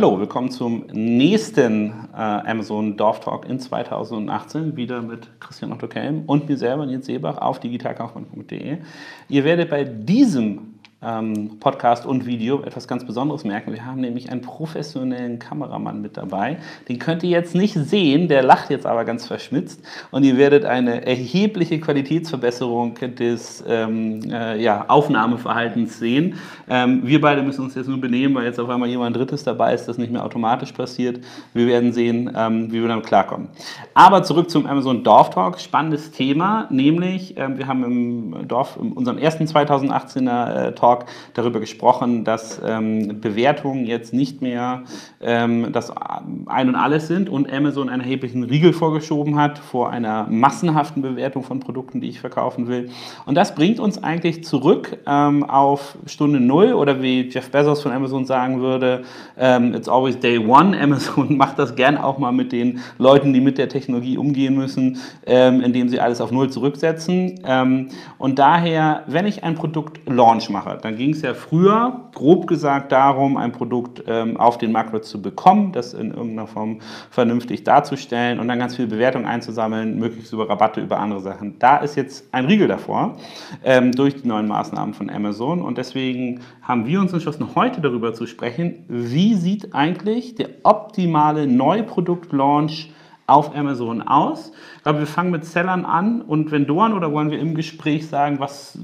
Hallo, willkommen zum nächsten äh, Amazon Dorf Talk in 2018, wieder mit Christian Otto Kelm und mir selber, Nils Seebach, auf digitalkaufmann.de. Ihr werdet bei diesem ähm, Podcast und Video etwas ganz Besonderes merken. Wir haben nämlich einen professionellen Kameramann mit dabei. Den könnt ihr jetzt nicht sehen, der lacht jetzt aber ganz verschmitzt und ihr werdet eine erhebliche Qualitätsverbesserung des ähm, äh, ja, Aufnahmeverhaltens sehen. Ähm, wir beide müssen uns jetzt nur benehmen, weil jetzt auf einmal jemand Drittes dabei ist, das nicht mehr automatisch passiert. Wir werden sehen, ähm, wie wir damit klarkommen. Aber zurück zum Amazon Dorf Talk. Spannendes Thema, nämlich ähm, wir haben im Dorf, in unserem ersten 2018er äh, Talk Talk darüber gesprochen, dass ähm, Bewertungen jetzt nicht mehr ähm, das Ein und Alles sind und Amazon einen erheblichen Riegel vorgeschoben hat vor einer massenhaften Bewertung von Produkten, die ich verkaufen will. Und das bringt uns eigentlich zurück ähm, auf Stunde Null oder wie Jeff Bezos von Amazon sagen würde, ähm, it's always day one. Amazon macht das gern auch mal mit den Leuten, die mit der Technologie umgehen müssen, ähm, indem sie alles auf Null zurücksetzen. Ähm, und daher, wenn ich ein Produkt Launch mache, dann ging es ja früher, grob gesagt, darum, ein Produkt ähm, auf den Marktplatz zu bekommen, das in irgendeiner Form vernünftig darzustellen und dann ganz viele Bewertungen einzusammeln, möglichst über Rabatte, über andere Sachen. Da ist jetzt ein Riegel davor ähm, durch die neuen Maßnahmen von Amazon und deswegen haben wir uns entschlossen, heute darüber zu sprechen, wie sieht eigentlich der optimale Neuprodukt-Launch auf Amazon aus. Ich glaube, wir fangen mit Sellern an und Vendoren oder wollen wir im Gespräch sagen, was,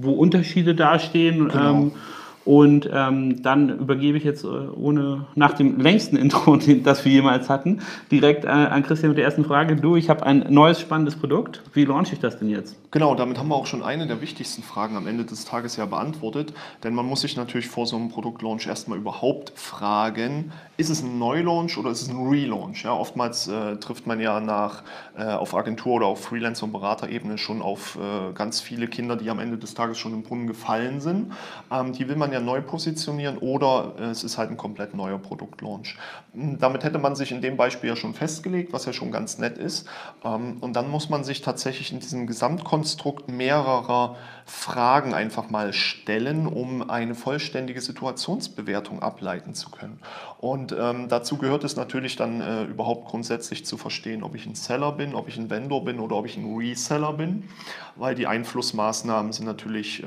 wo Unterschiede dastehen? Genau. Ähm, und ähm, dann übergebe ich jetzt äh, ohne nach dem längsten Intro, das wir jemals hatten, direkt äh, an Christian mit der ersten Frage. Du, ich habe ein neues spannendes Produkt. Wie launche ich das denn jetzt? Genau, damit haben wir auch schon eine der wichtigsten Fragen am Ende des Tages ja beantwortet. Denn man muss sich natürlich vor so einem Produktlaunch erstmal überhaupt fragen, ist es ein Neulaunch oder ist es ein Relaunch? Ja, oftmals äh, trifft man ja nach, äh, auf Agentur- oder auf Freelancer- und Beraterebene schon auf äh, ganz viele Kinder, die am Ende des Tages schon im Brunnen gefallen sind. Ähm, die will man ja ja neu positionieren oder es ist halt ein komplett neuer Produktlaunch. Hm, damit hätte man sich in dem Beispiel ja schon festgelegt, was ja schon ganz nett ist. Ähm, und dann muss man sich tatsächlich in diesem Gesamtkonstrukt mehrerer Fragen einfach mal stellen, um eine vollständige Situationsbewertung ableiten zu können. Und ähm, dazu gehört es natürlich dann äh, überhaupt grundsätzlich zu verstehen, ob ich ein Seller bin, ob ich ein Vendor bin oder ob ich ein Reseller bin, weil die Einflussmaßnahmen sind natürlich äh,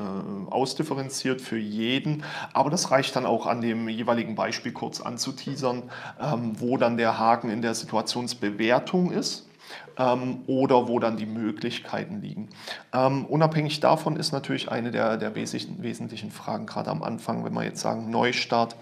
ausdifferenziert für jeden. Aber das reicht dann auch an dem jeweiligen Beispiel kurz anzuteasern, ähm, wo dann der Haken in der Situationsbewertung ist ähm, oder wo dann die Möglichkeiten liegen. Ähm, unabhängig davon ist natürlich eine der, der wesentlichen Fragen, gerade am Anfang, wenn wir jetzt sagen Neustart,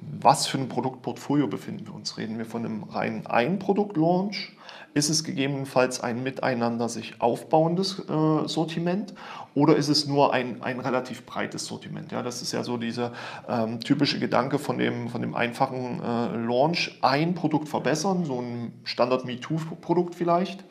was für ein Produktportfolio befinden wir uns? Reden wir von einem reinen Ein-Produkt-Launch? Ist es gegebenenfalls ein miteinander sich aufbauendes äh, Sortiment oder ist es nur ein, ein relativ breites Sortiment? Ja, das ist ja so dieser ähm, typische Gedanke von dem, von dem einfachen äh, Launch. Ein Produkt verbessern, so ein Standard-MeToo-Produkt vielleicht.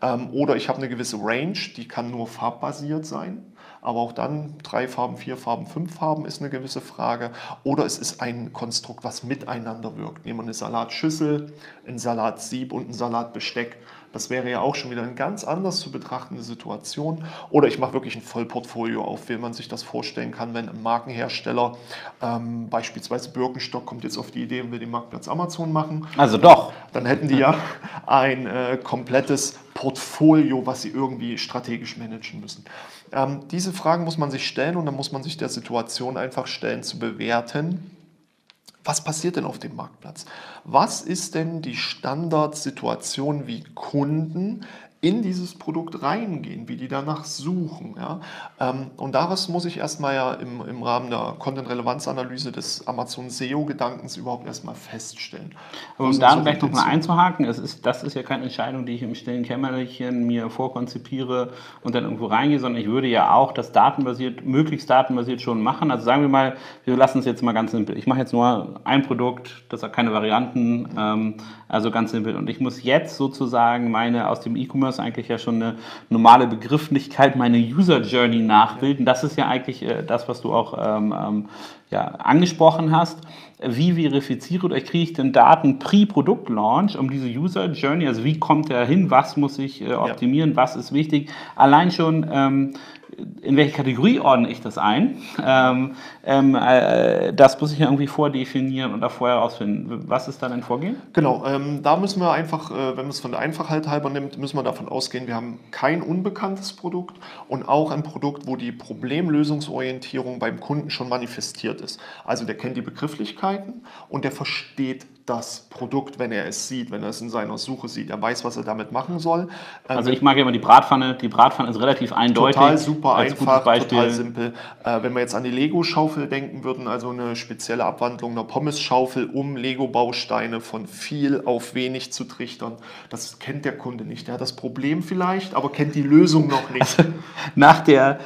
Ähm, oder ich habe eine gewisse Range, die kann nur farbbasiert sein. Aber auch dann drei Farben, vier Farben, fünf Farben ist eine gewisse Frage. Oder es ist ein Konstrukt, was miteinander wirkt. Nehmen wir eine Salatschüssel, ein Salatsieb und ein Salatbesteck. Das wäre ja auch schon wieder eine ganz anders zu betrachtende Situation. Oder ich mache wirklich ein Vollportfolio auf, wie man sich das vorstellen kann, wenn ein Markenhersteller, ähm, beispielsweise Birkenstock, kommt jetzt auf die Idee und will den Marktplatz Amazon machen. Also doch. Dann hätten die ja ein äh, komplettes Portfolio, was sie irgendwie strategisch managen müssen. Ähm, diese Fragen muss man sich stellen und dann muss man sich der Situation einfach stellen, zu bewerten was passiert denn auf dem Marktplatz? Was ist denn die Standardsituation, wie Kunden in dieses Produkt reingehen, wie die danach suchen. Ja? Ähm, und daraus muss ich erstmal ja im, im Rahmen der Content-Relevanz-Analyse des Amazon SEO-Gedankens überhaupt erstmal feststellen. Um da vielleicht nochmal einzuhaken, es ist, das ist ja keine Entscheidung, die ich im stillen Kämmerchen mir vorkonzipiere und dann irgendwo reingehe, sondern ich würde ja auch das datenbasiert, möglichst datenbasiert schon machen. Also sagen wir mal, wir lassen es jetzt mal ganz simpel. Ich mache jetzt nur ein Produkt, das hat keine Varianten, ähm, also ganz simpel. Und ich muss jetzt sozusagen meine aus dem E-Commerce E-Commerce eigentlich ja schon eine normale Begrifflichkeit, meine User Journey nachbilden. Das ist ja eigentlich äh, das, was du auch ähm, ähm, ja, angesprochen hast. Wie verifiziere oder kriege ich denn Daten pre-Produkt-Launch, um diese User Journey, also wie kommt er hin, was muss ich äh, optimieren, ja. was ist wichtig, allein schon ähm, in welche Kategorie ordne ich das ein? Ähm, ähm, äh, das muss ich irgendwie vordefinieren und da vorher herausfinden. Was ist da dein Vorgehen? Genau, ähm, da müssen wir einfach, äh, wenn man es von der Einfachheit halber nimmt, müssen wir davon ausgehen, wir haben kein unbekanntes Produkt und auch ein Produkt, wo die Problemlösungsorientierung beim Kunden schon manifestiert ist. Also der kennt die Begrifflichkeiten und der versteht das Produkt, wenn er es sieht, wenn er es in seiner Suche sieht. Er weiß, was er damit machen soll. Ähm, Also ich mag ja immer die Bratpfanne. Die Bratpfanne ist relativ eindeutig. Total super einfach, total simpel. Äh, wenn wir jetzt an die Lego-Schaufel denken würden, also eine spezielle Abwandlung einer Pommes-Schaufel, um Lego-Bausteine von viel auf wenig zu trichtern, das kennt der Kunde nicht. Der hat das Problem vielleicht, aber kennt die Lösung noch nicht. Nach der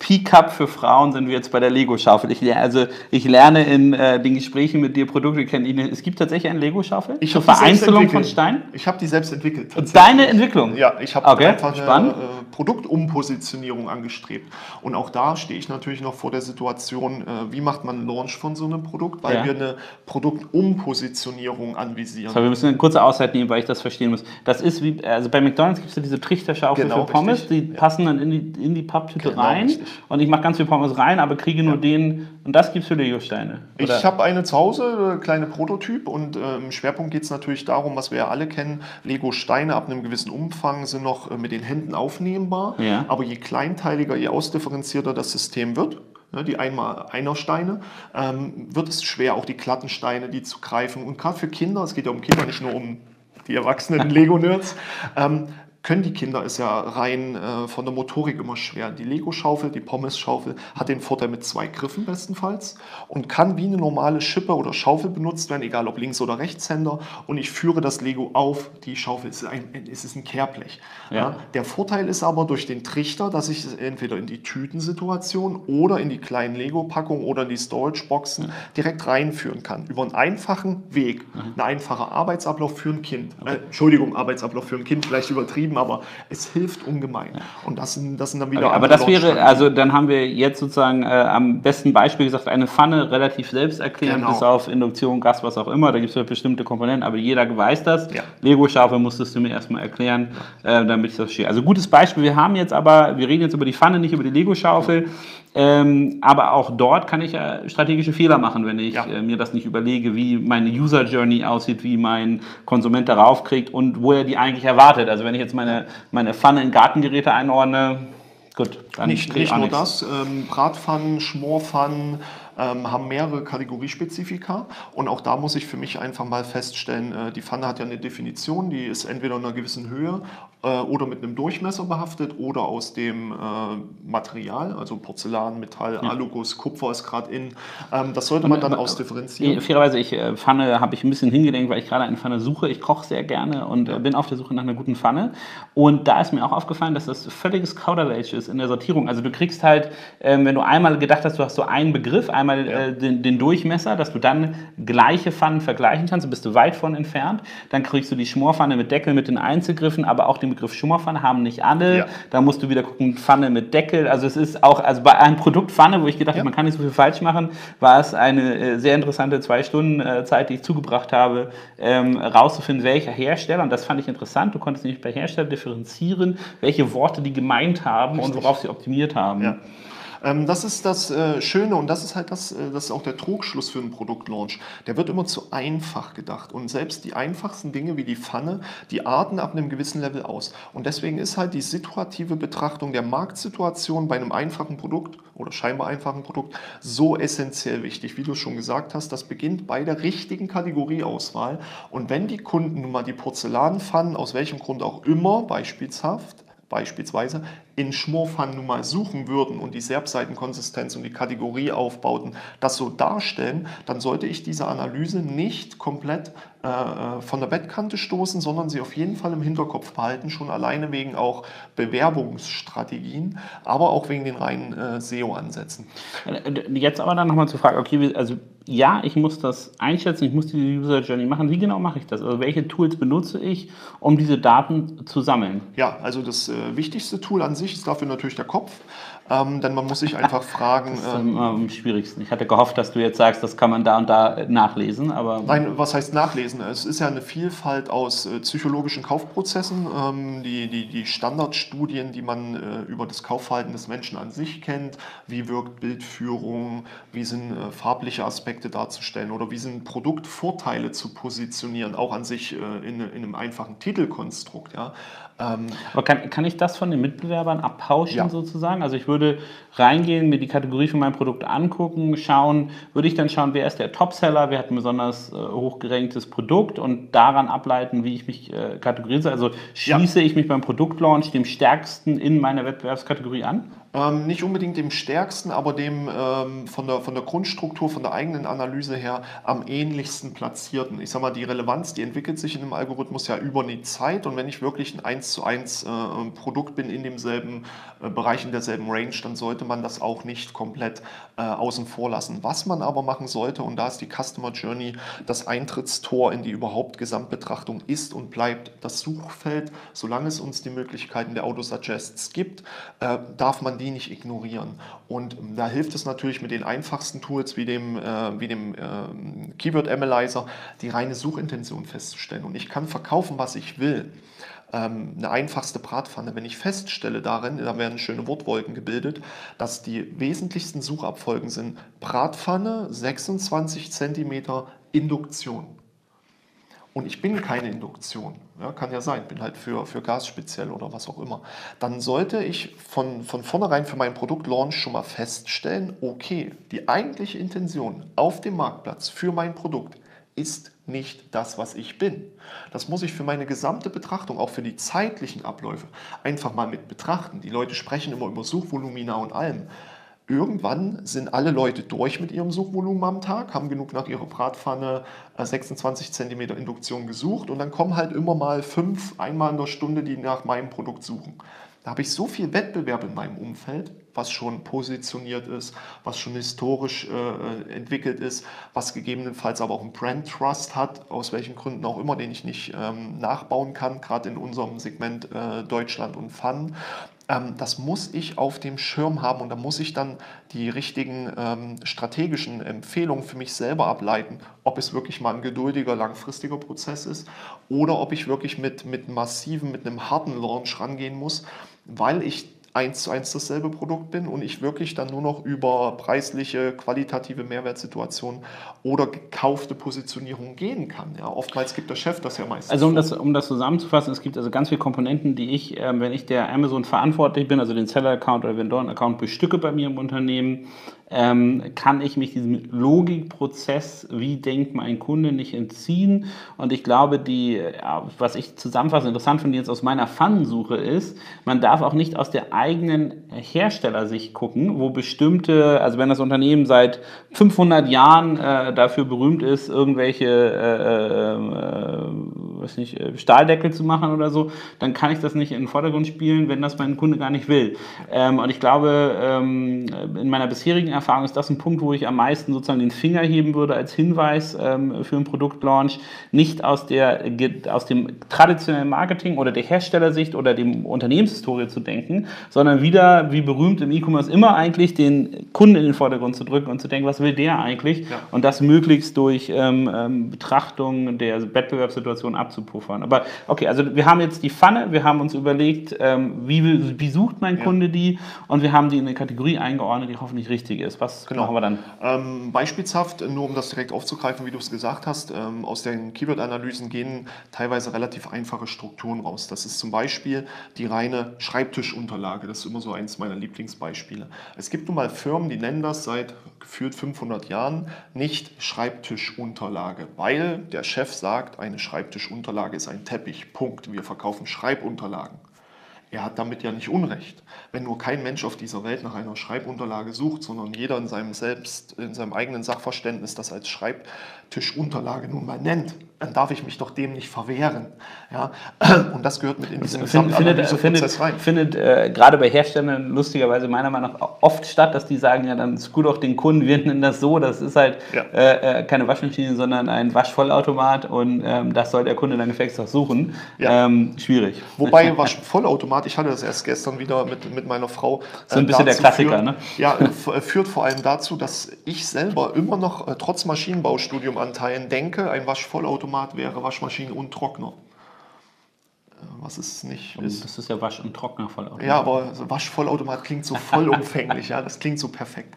P-Cup für Frauen sind wir jetzt bei der Lego-Schaufel. Ich, lerne- also ich lerne in äh, den Gesprächen mit dir Produkte kennen. Es gibt tatsächlich eine Lego-Schaufel Ich zur hab die selbst Vereinzelung von. Steinen. Ich habe die selbst entwickelt. Deine Entwicklung? Ja, ich habe Okay, einfach eine spannend. äh, Produktumpositionierung angestrebt. Und auch da stehe ich natürlich noch vor der Situation, äh, wie macht man einen Launch von so einem Produkt, weil Ja. wir eine Produktumpositionierung anvisieren. Aber wir müssen eine kurze Auszeit nehmen, weil ich das verstehen muss. Das ist wie, also bei McDonalds gibt es ja diese Trichterschaufeln Genau, für Pommes, richtig. die passen dann in die, in die Papptüte Genau, rein. richtig. Und ich mache ganz viel Pommes rein, aber kriege nur den, und das gibt es für Lego-Steine. Ich habe eine zu Hause, äh, kleine Prototyp und äh, im Schwerpunkt geht es natürlich darum, was wir ja alle kennen, Lego-Steine ab einem gewissen Umfang sind noch äh, mit den Händen aufnehmbar, Ja. aber je kleinteiliger, je ausdifferenzierter das System wird, ne, die einmal einer Steine, ähm, wird es schwer, auch die glatten Steine, die zu greifen und gerade für Kinder, es geht ja um Kinder, nicht nur um die erwachsenen Lego-Nerds, ähm, können die Kinder es ja rein äh, von der Motorik immer schwer. Die Lego-Schaufel, die Pommes-Schaufel hat den Vorteil mit zwei Griffen bestenfalls und kann wie eine normale Schippe oder Schaufel benutzt werden, egal ob Links- oder Rechtshänder. Und ich führe das Lego auf die Schaufel. Es ist ein, es ist ein Kehrblech. Ja. Ja. Der Vorteil ist aber durch den Trichter, dass ich es entweder in die Tütensituation oder in die kleinen Lego-Packungen oder in die Storage-Boxen direkt reinführen kann. Über einen einfachen Weg. Mhm. Ein einfacher Arbeitsablauf für ein Kind. Äh, Entschuldigung, Arbeitsablauf für ein Kind, vielleicht übertrieben, aber es hilft ungemein. Und das sind, das sind dann wieder Okay, aber das wäre, also dann haben wir jetzt sozusagen äh, am besten Beispiel gesagt, eine Pfanne relativ selbsterklärend, Genau. bis auf Induktion, Gas, was auch immer. Da gibt es ja bestimmte Komponenten, aber jeder weiß das. Ja. Lego-Schaufel musstest du mir erstmal erklären, äh, damit ich das verstehe. Also gutes Beispiel. Wir haben jetzt aber, wir reden jetzt über die Pfanne, nicht über die Lego-Schaufel. Ähm, aber auch dort kann ich ja strategische Fehler machen, wenn ich Ja. äh, mir das nicht überlege, wie meine User Journey aussieht, wie mein Konsument darauf kriegt und wo er die eigentlich erwartet. Also wenn ich jetzt meine, meine Pfanne in Gartengeräte einordne, gut, dann Nicht, nicht nur nichts. das, ähm, Bratpfannen, Schmorpfannen ähm, haben mehrere Kategoriespezifika und auch da muss ich für mich einfach mal feststellen, äh, die Pfanne hat ja eine Definition, die ist entweder in einer gewissen Höhe äh, oder mit einem Durchmesser behaftet oder aus dem äh, Material, also Porzellan, Metall, Aluguss, Kupfer ist gerade in. Ähm, das sollte man dann aber- ausdifferenzieren. Fairerweise, ich, äh, Pfanne habe ich ein bisschen hingedenkt, weil ich gerade eine Pfanne suche. Ich koche sehr gerne und äh, bin auf der Suche nach einer guten Pfanne. Und da ist mir auch aufgefallen, dass das völliges Kauderwelsch ist in der Sortierung. Also du kriegst halt, ähm, wenn du einmal gedacht hast, du hast so einen Begriff, einmal äh, den, den Durchmesser, dass du dann gleiche Pfannen vergleichen kannst, da bist du weit von entfernt. Dann kriegst du die Schmorpfanne mit Deckel mit den Einzelgriffen, aber auch den Begriff Schummerpfanne haben nicht alle. Ja. Da musst du wieder gucken, Pfanne mit Deckel. Also es ist auch, also bei einem Produkt Pfanne, wo ich gedacht habe, Ja. man kann nicht so viel falsch machen, war es eine äh, sehr interessante zwei Stunden äh, Zeit, die ich zugebracht habe, ähm, rauszufinden, welcher Hersteller, und das fand ich interessant, du konntest nämlich bei Hersteller differenzieren, welche Worte die gemeint haben und worauf sie optimiert haben. Ähm, das ist das äh, Schöne und das ist halt das, äh, das ist auch der Trugschluss für einen Produktlaunch. Der wird immer zu einfach gedacht und selbst die einfachsten Dinge wie die Pfanne, die arten ab einem gewissen Level aus. Und deswegen ist halt die situative Betrachtung der Marktsituation bei einem einfachen Produkt oder scheinbar einfachen Produkt so essentiell wichtig. Wie du schon gesagt hast, das beginnt bei der richtigen Kategorieauswahl. Und wenn die Kunden nun mal die Porzellanpfannen, aus welchem Grund auch immer, beispielshaft, beispielsweise in Schmorpfannen nun mal suchen würden und die Serbseitenkonsistenz und die Kategorieaufbauten das so darstellen, dann sollte ich diese Analyse nicht komplett äh, äh, von der Bettkante stoßen, sondern sie auf jeden Fall im Hinterkopf behalten, schon alleine wegen auch Bewerbungsstrategien, aber auch wegen den reinen äh, SEO-Ansätzen. Äh, Jetzt aber dann nochmal zu fragen, okay, also ja, ich muss das einschätzen, ich muss diese User Journey machen. Wie genau mache ich das? Also welche Tools benutze ich, um diese Daten zu sammeln? Ja, also das äh, wichtigste Tool an sich ist dafür natürlich der Kopf. Ähm, denn man muss sich einfach fragen. Das ist ähm, am schwierigsten. Ich hatte gehofft, dass du jetzt sagst, das kann man da und da nachlesen, aber. Nein, was heißt nachlesen? Es ist ja eine Vielfalt aus äh, psychologischen Kaufprozessen, ähm, die, die, die Standardstudien, die man äh, über das Kaufverhalten des Menschen an sich kennt. Wie wirkt Bildführung? Wie sind äh, farbliche Aspekte darzustellen? Oder wie sind Produktvorteile zu positionieren? Auch an sich äh, in, in, einem einfachen Titelkonstrukt. Ja? Ähm, Aber kann, kann ich das von den Mitbewerbern abpauschen ja. sozusagen? Also ich würde reingehen, mir die Kategorie von meinem Produkt angucken, schauen, würde ich dann schauen, wer ist der Topseller, wer hat ein besonders äh, hochgeranktes Produkt und daran ableiten, wie ich mich äh, kategorisiere. Also schließe ja. ich mich beim Produktlaunch dem stärksten in meiner Wettbewerbskategorie an? Ähm, nicht unbedingt dem stärksten, aber dem ähm, von, der, von der Grundstruktur, von der eigenen Analyse her am ähnlichsten platzierten. Ich sage mal, die Relevanz, die entwickelt sich in einem Algorithmus ja über die Zeit und wenn ich wirklich ein 1 zu 1 äh, Produkt bin in demselben äh, Bereich, in derselben Range, dann sollte man das auch nicht komplett äh, außen vor lassen. Was man aber machen sollte, und da ist die Customer Journey das Eintrittstor in die überhaupt Gesamtbetrachtung ist und bleibt das Suchfeld, solange es uns die Möglichkeiten der Autosuggests gibt, äh, darf man die die nicht ignorieren. Und da hilft es natürlich mit den einfachsten Tools wie dem, äh, wie dem äh, Keyword Analyzer, die reine Suchintention festzustellen. Und ich kann verkaufen, was ich will. Ähm, eine einfachste Bratpfanne, wenn ich feststelle darin, da werden schöne Wortwolken gebildet, dass die wesentlichsten Suchabfolgen sind Bratpfanne, 26 cm Induktion und ich bin keine Induktion, ja, kann ja sein, bin halt für, für Gas speziell oder was auch immer, dann sollte ich von, von vornherein für meinen Produktlaunch schon mal feststellen, okay, die eigentliche Intention auf dem Marktplatz für mein Produkt ist nicht das, was ich bin. Das muss ich für meine gesamte Betrachtung, auch für die zeitlichen Abläufe, einfach mal mit betrachten. Die Leute sprechen immer über Suchvolumina und allem. Irgendwann sind alle Leute durch mit ihrem Suchvolumen am Tag, haben genug nach ihrer Bratpfanne 26 äh, cm Induktion gesucht und dann kommen halt immer mal fünf einmal in der Stunde, die nach meinem Produkt suchen. Da habe ich so viel Wettbewerb in meinem Umfeld, was schon positioniert ist, was schon historisch äh, entwickelt ist, was gegebenenfalls aber auch einen Brand Trust hat, aus welchen Gründen auch immer, den ich nicht ähm, nachbauen kann, gerade in unserem Segment äh, Deutschland und Fun. Ähm, das muss ich auf dem Schirm haben und da muss ich dann die richtigen ähm, strategischen Empfehlungen für mich selber ableiten, ob es wirklich mal ein geduldiger, langfristiger Prozess ist oder ob ich wirklich mit, mit massiven, mit einem harten Launch rangehen muss, weil ich eins zu eins dasselbe Produkt bin und ich wirklich dann nur noch über preisliche, qualitative Mehrwertsituationen oder gekaufte Positionierung gehen kann. Ja, oftmals gibt der Chef das ja meistens. Also um das, um das zusammenzufassen, es gibt also ganz viele Komponenten, die ich, äh, wenn ich der Amazon verantwortlich bin, also den Seller-Account oder Vendoren-Account bestücke bei mir im Unternehmen, ähm, kann ich mich diesem Logikprozess, wie denkt mein Kunde, nicht entziehen. Und ich glaube, die, ja, was ich zusammenfassend interessant finde jetzt aus meiner Pfannensuche ist, man darf auch nicht aus der eigenen Herstellersicht gucken, wo bestimmte, also wenn das Unternehmen seit 500 Jahren äh, dafür berühmt ist, irgendwelche äh, äh, weiß nicht, äh, Stahldeckel zu machen oder so, dann kann ich das nicht in den Vordergrund spielen, wenn das mein Kunde gar nicht will. Ähm, und ich glaube, ähm, in meiner bisherigen Erfahrung ist das ein Punkt, wo ich am meisten sozusagen den Finger heben würde als Hinweis ähm, für einen Produktlaunch, nicht aus, der, aus dem traditionellen Marketing oder der Herstellersicht oder dem Unternehmenshistorie zu denken, sondern wieder, wie berühmt im E-Commerce immer eigentlich, den Kunden in den Vordergrund zu drücken und zu denken, was will der eigentlich? Ja. Und das möglichst durch ähm, ähm Betrachtung der Wettbewerbssituation abzupuffern. Aber okay, also wir haben jetzt die Pfanne, wir haben uns überlegt, ähm, wie, wie sucht mein Kunde ja. die und wir haben die in eine Kategorie eingeordnet, die hoffentlich richtig ist. Was genau. machen wir dann? Ähm, beispielshaft, nur um das direkt aufzugreifen, wie du es gesagt hast, ähm, aus den Keyword-Analysen gehen teilweise relativ einfache Strukturen raus. Das ist zum Beispiel die reine Schreibtischunterlage. Das ist immer so eins meiner Lieblingsbeispiele. Es gibt nun mal Firmen, die nennen das seit gefühlt 500 Jahren nicht Schreibtischunterlage, weil der Chef sagt, eine Schreibtischunterlage ist ein Teppich. Punkt. Wir verkaufen Schreibunterlagen. Er hat damit ja nicht Unrecht. Wenn nur kein Mensch auf dieser Welt nach einer Schreibunterlage sucht, sondern jeder in seinem selbst, in seinem eigenen Sachverständnis das als Schreibtischunterlage nun mal nennt, dann darf ich mich doch dem nicht verwehren. Ja? Und das gehört mit in diesen findet, findet, rein. Findet äh, gerade bei Herstellern lustigerweise meiner Meinung nach oft statt, dass die sagen, ja, dann ist gut auch den Kunden, wir nennen das so, das ist halt ja. äh, äh keine Waschmaschine, sondern ein Waschvollautomat und ähm, das soll der Kunde dann gefälligst auch suchen. Ja. Ähm, schwierig. Wobei Waschvollautomat, ich hatte das erst gestern wieder mit, mit meiner Frau. so ein bisschen der Klassiker, führt, ne? Ja, führt vor allem dazu, dass ich selber immer noch äh, trotz Maschinenbaustudiumanteilen denke, ein Waschvollautomat wäre Waschmaschine und Trockner was es nicht ist. Das ist ja Wasch- und Trocknervollautomat. Ja, aber Waschvollautomat klingt so vollumfänglich, ja, das klingt so perfekt.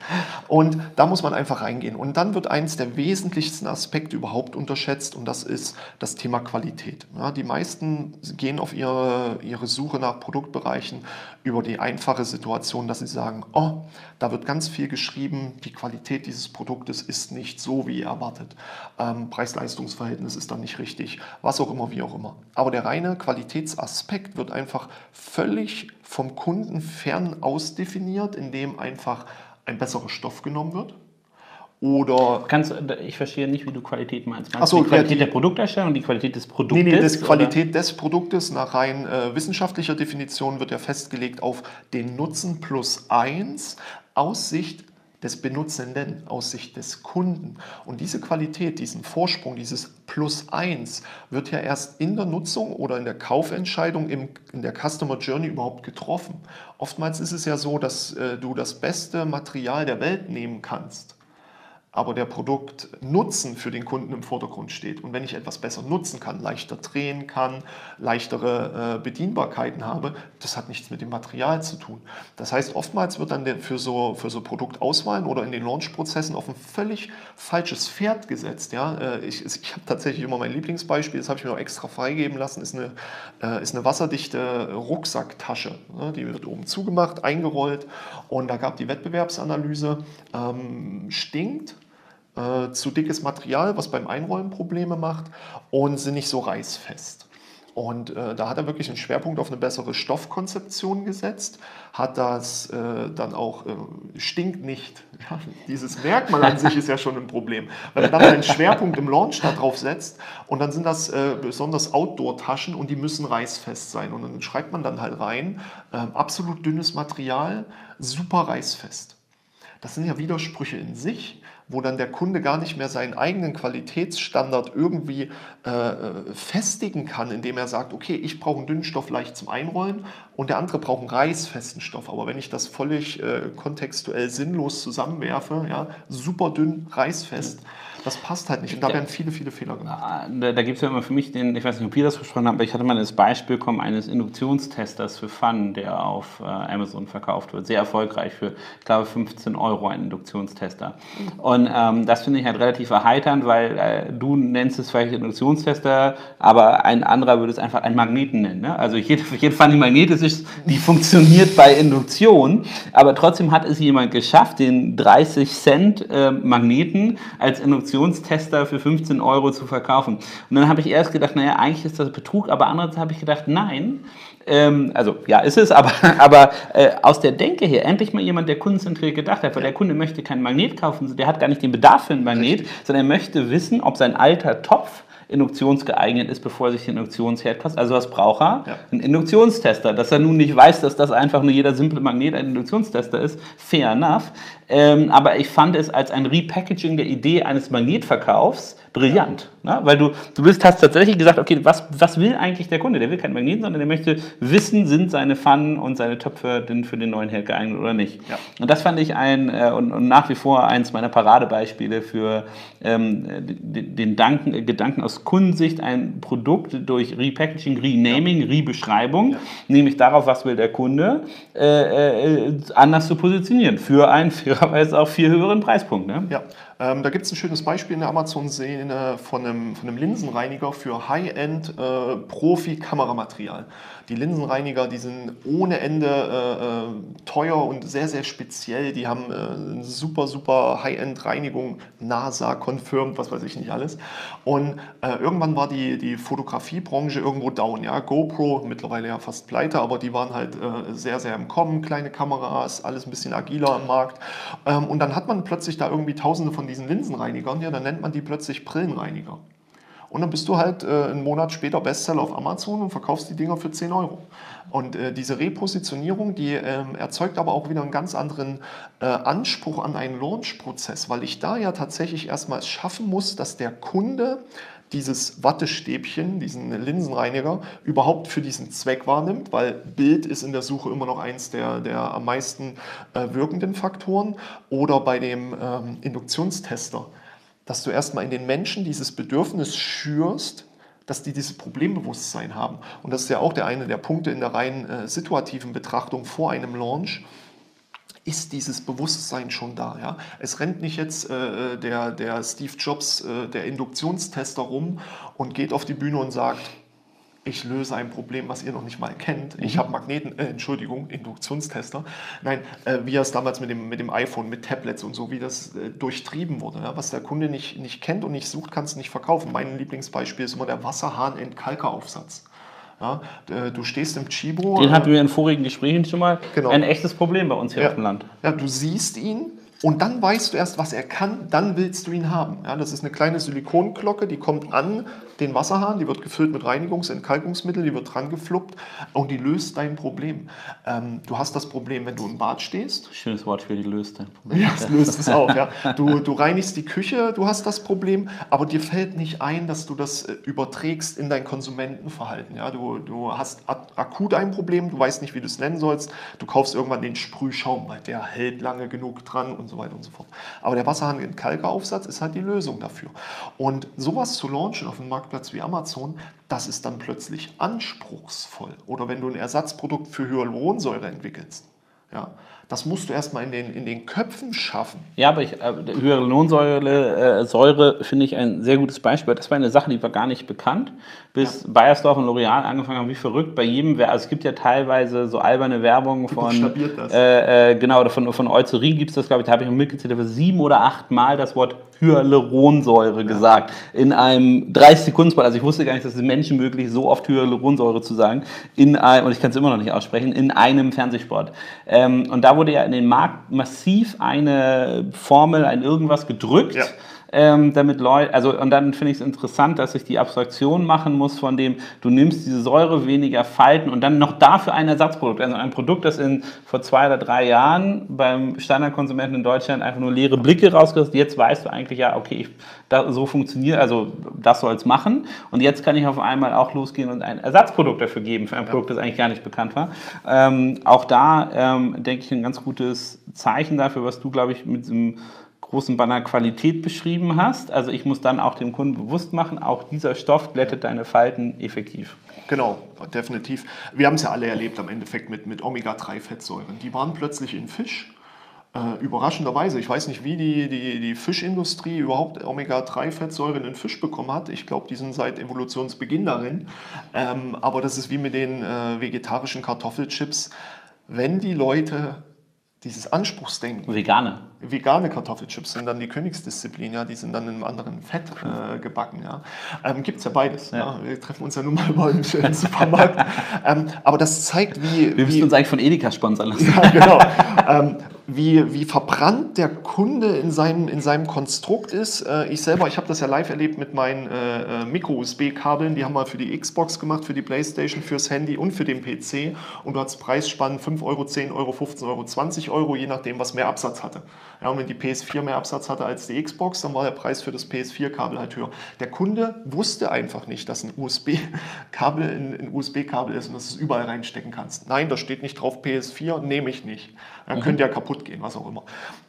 Und da muss man einfach reingehen. Und dann wird eins der wesentlichsten Aspekte überhaupt unterschätzt und das ist das Thema Qualität. Ja, die meisten gehen auf ihre, ihre Suche nach Produktbereichen über die einfache Situation, dass sie sagen, oh, da wird ganz viel geschrieben, die Qualität dieses Produktes ist nicht so, wie erwartet. Ähm, Preis-Leistungs-Verhältnis ist dann nicht richtig, was auch immer, wie auch immer. Aber der reine Qualitätsaspekt wird einfach völlig vom Kunden fern ausdefiniert, indem einfach ein besserer Stoff genommen wird oder Kannst, ich verstehe nicht, wie du Qualität meinst. Meinst so, die Qualität ja, die, der Produkterstellung und die Qualität des Produktes? Nee, nee, das Qualität des Produktes nach rein äh, wissenschaftlicher Definition wird ja festgelegt auf den Nutzen plus eins aus Sicht des Benutzenden, aus Sicht des Kunden. Und diese Qualität, diesen Vorsprung, dieses Plus eins wird ja erst in der Nutzung oder in der Kaufentscheidung im, in der Customer Journey überhaupt getroffen. Oftmals ist es ja so, dass äh, du das beste Material der Welt nehmen kannst aber der Produktnutzen für den Kunden im Vordergrund steht. Und wenn ich etwas besser nutzen kann, leichter drehen kann, leichtere äh, Bedienbarkeiten habe, das hat nichts mit dem Material zu tun. Das heißt, oftmals wird dann für so, für so Produktauswahlen oder in den Launchprozessen auf ein völlig falsches Pferd gesetzt. Ja? Äh, ich ich habe tatsächlich immer mein Lieblingsbeispiel, das habe ich mir auch extra freigeben lassen, ist eine, äh, ist eine wasserdichte Rucksacktasche. Ne? Die wird oben zugemacht, eingerollt und da gab die Wettbewerbsanalyse, ähm, stinkt, äh, zu dickes Material, was beim Einrollen Probleme macht und sind nicht so reißfest. Und äh, da hat er wirklich einen Schwerpunkt auf eine bessere Stoffkonzeption gesetzt, hat das äh, dann auch, äh, stinkt nicht. Ja, dieses Merkmal an sich ist ja schon ein Problem. Wenn er dann einen Schwerpunkt im Launch darauf setzt und dann sind das äh, besonders Outdoor-Taschen und die müssen reißfest sein. Und dann schreibt man dann halt rein, ähm, absolut dünnes Material, super reißfest. Das sind ja Widersprüche in sich wo dann der Kunde gar nicht mehr seinen eigenen Qualitätsstandard irgendwie äh, festigen kann, indem er sagt, okay, ich brauche einen dünnen Stoff leicht zum Einrollen und der andere braucht einen reißfesten Stoff. Aber wenn ich das völlig äh, kontextuell sinnlos zusammenwerfe, ja, super dünn, reißfest, das passt halt nicht. Und da werden viele, viele Fehler gemacht. Ah, da, da gibt es ja immer für mich den, ich weiß nicht, ob ihr das versprochen habt, aber ich hatte mal das Beispiel bekommen eines Induktionstesters für Fun, der auf äh, Amazon verkauft wird. Sehr erfolgreich für, ich glaube, 15 Euro ein Induktionstester. Und ähm, das finde ich halt relativ erheiternd, weil äh, du nennst es vielleicht Induktionstester, aber ein anderer würde es einfach einen Magneten nennen. Ne? Also jede, jede Fun, die magnetisch ist, die funktioniert bei Induktion, aber trotzdem hat es jemand geschafft, den 30 Cent äh, Magneten als Induktion Induktionstester für 15 Euro zu verkaufen. Und dann habe ich erst gedacht, naja, eigentlich ist das Betrug, aber andererseits habe ich gedacht, nein, ähm, also ja, ist es, aber, aber äh, aus der Denke her, endlich mal jemand, der kundenzentriert gedacht hat, weil ja. der Kunde möchte keinen Magnet kaufen, der hat gar nicht den Bedarf für einen Magnet, Richtig. sondern er möchte wissen, ob sein alter Topf induktionsgeeignet ist, bevor er sich den Induktionsherd kostet. Also was braucht er? Ja. Ein Induktionstester. Dass er nun nicht weiß, dass das einfach nur jeder simple Magnet ein Induktionstester ist, fair enough. Ähm, aber ich fand es als ein Repackaging der Idee eines Magnetverkaufs brillant. Ne? Weil du, du bist, hast tatsächlich gesagt, okay, was, was will eigentlich der Kunde? Der will keinen Magneten, sondern der möchte wissen, sind seine Pfannen und seine Töpfe denn für den neuen Herd geeignet oder nicht. Ja. Und das fand ich ein äh, und, und, nach wie vor eins meiner Paradebeispiele für ähm, den, den Danken, Gedanken aus Kundensicht, ein Produkt durch Repackaging, Renaming. Rebeschreibung, ja. nämlich darauf, was will der Kunde, äh, äh, anders zu positionieren für einen fairerweise auch viel höheren Preispunkt. Ne? Ja, ähm, da gibt es ein schönes Beispiel in der Amazon-Szene von einem, von einem Linsenreiniger für High-End äh. Die Linsenreiniger, die sind ohne Ende äh, äh, teuer und sehr, sehr speziell. Die haben äh, eine super, super High-End-Reinigung, NASA confirmed, was weiß ich nicht alles. Und äh, irgendwann war die, die Fotografiebranche irgendwo down. Ja? GoPro, mittlerweile ja fast pleite, aber die waren halt äh, sehr, sehr im Kommen. Kleine Kameras, alles ein bisschen agiler am Markt. Ähm, und dann hat man plötzlich da irgendwie tausende von diesen Linsenreinigern, ja, dann nennt man die plötzlich Brillenreiniger. Und dann bist du halt äh, einen Monat später Bestseller auf Amazon und verkaufst die Dinger für 10 Euro. Und äh, diese Repositionierung, die ähm, erzeugt aber auch wieder einen ganz anderen äh, Anspruch an einen Launch-Prozess, weil ich da ja tatsächlich erstmal schaffen muss, dass der Kunde dieses Wattestäbchen, diesen Linsenreiniger, überhaupt für diesen Zweck wahrnimmt, weil Bild ist in der Suche immer noch eins der, der am meisten äh, wirkenden Faktoren. Oder bei dem ähm, Induktionstester, dass du erstmal in den Menschen dieses Bedürfnis schürst, dass die dieses Problembewusstsein haben. Und das ist ja auch der eine der Punkte in der rein äh, situativen Betrachtung vor einem Launch ist dieses Bewusstsein schon da. Ja? Es rennt nicht jetzt äh, der, der Steve Jobs, äh, der Induktionstester rum und geht auf die Bühne und sagt, ich löse ein Problem, was ihr noch nicht mal kennt. Ich mhm. habe Magneten, äh, Entschuldigung, Induktionstester. Nein, äh, wie es damals mit dem, mit dem iPhone, mit Tablets und so, wie das äh, durchtrieben wurde. Ja? Was der Kunde nicht, nicht kennt und nicht sucht, kannst du nicht verkaufen. Mein Lieblingsbeispiel ist immer der Wasserhahn-Entkalkeraufsatz. Ja, du stehst im Chibo. Den hatten wir in vorigen Gesprächen schon mal. Genau. Ein echtes Problem bei uns hier ja. auf dem Land. Ja, du siehst ihn und dann weißt du erst, was er kann, dann willst du ihn haben. Ja, das ist eine kleine Silikonglocke, die kommt an den Wasserhahn, die wird gefüllt mit Reinigungs- Entkalkungsmittel, die wird dran gefluppt und die löst dein Problem. Ähm, du hast das Problem, wenn du im Bad stehst. Schönes Wort für die löst dein Problem. Ja, das löst es auch. Ja. Du, du reinigst die Küche, du hast das Problem, aber dir fällt nicht ein, dass du das äh, überträgst in dein Konsumentenverhalten. Ja. Du, du hast akut ein Problem, du weißt nicht, wie du es nennen sollst. Du kaufst irgendwann den Sprühschaum, weil der hält lange genug dran und so weiter und so fort. Aber der Wasserhahn in Kalkeraufsatz ist halt die Lösung dafür. Und sowas zu launchen auf Markt Marktplatz wie Amazon, das ist dann plötzlich anspruchsvoll. Oder wenn du ein Ersatzprodukt für Hyaluronsäure entwickelst. Ja, das musst du erstmal in den, in den Köpfen schaffen. Ja, aber ich, äh, Hyaluronsäure äh, finde ich ein sehr gutes Beispiel. Das war eine Sache, die war gar nicht bekannt, bis ja. Bayersdorf und L'Oreal angefangen haben, wie verrückt. Bei jedem, also es gibt ja teilweise so alberne Werbung von, äh, äh, genau, von, von Eucerin gibt es das, glaube ich, da habe ich mitgezählt, aber sieben oder acht Mal das Wort Hyaluronsäure ja. gesagt. In einem 30-Sekunden-Spot. Also ich wusste gar nicht, dass es Menschen möglich so oft Hyaluronsäure zu sagen. In einem, und ich kann es immer noch nicht aussprechen, in einem Fernsehsport. Ähm, und da wurde ja in den Markt massiv eine Formel, ein irgendwas gedrückt. Ja ähm, damit Leute, also und dann finde ich es interessant, dass ich die Abstraktion machen muss von dem, du nimmst diese Säure, weniger Falten und dann noch dafür ein Ersatzprodukt, also ein Produkt, das in vor zwei oder drei Jahren beim Standardkonsumenten in Deutschland einfach nur leere Blicke rausgerissen, jetzt weißt du eigentlich, ja, okay, ich, da, so funktioniert, also das soll es machen und jetzt kann ich auf einmal auch losgehen und ein Ersatzprodukt dafür geben, für ein ja. Produkt, das eigentlich gar nicht bekannt war. Ähm, auch da ähm, denke ich ein ganz gutes Zeichen dafür, was du, glaube ich, mit diesem großen Banner Qualität beschrieben hast. Also ich muss dann auch dem Kunden bewusst machen, auch dieser Stoff glättet deine Falten effektiv. Genau, definitiv. Wir haben es ja alle erlebt am Endeffekt mit, mit Omega-3-Fettsäuren. Die waren plötzlich in Fisch. Äh, überraschenderweise, ich weiß nicht, wie die, die, die Fischindustrie überhaupt Omega-3-Fettsäuren in Fisch bekommen hat. Ich glaube, die sind seit Evolutionsbeginn darin. Ähm, aber das ist wie mit den äh, vegetarischen Kartoffelchips. Wenn die Leute dieses Anspruchsdenken. Vegane. Vegane Kartoffelchips sind dann die Königsdisziplin, ja, die sind dann in einem anderen Fett äh, gebacken. Ja. Ähm, Gibt es ja beides. Ja. ja. Wir treffen uns ja nun mal im Supermarkt. ähm, aber das zeigt, wie. Wir müssen uns eigentlich von Edeka sponsern lassen. ja, genau. ähm, wie, wie verbrannt der Kunde in seinem, in seinem Konstrukt ist. Äh, ich selber, ich habe das ja live erlebt mit meinen äh, äh Micro-USB-Kabeln, die haben wir für die Xbox gemacht, für die Playstation, fürs Handy und für den PC. Und du hast Preisspannen 5 Euro, 10 Euro, 15 Euro, 20 Euro, je nachdem, was mehr Absatz hatte. Ja, und wenn die PS4 mehr Absatz hatte als die Xbox, dann war der Preis für das PS4-Kabel halt höher. Der Kunde wusste einfach nicht, dass ein USB-Kabel ein USB-Kabel ist und dass du es überall reinstecken kannst. Nein, da steht nicht drauf PS4, nehme ich nicht. Dann mhm. könnte ja kaputt gehen, was auch immer.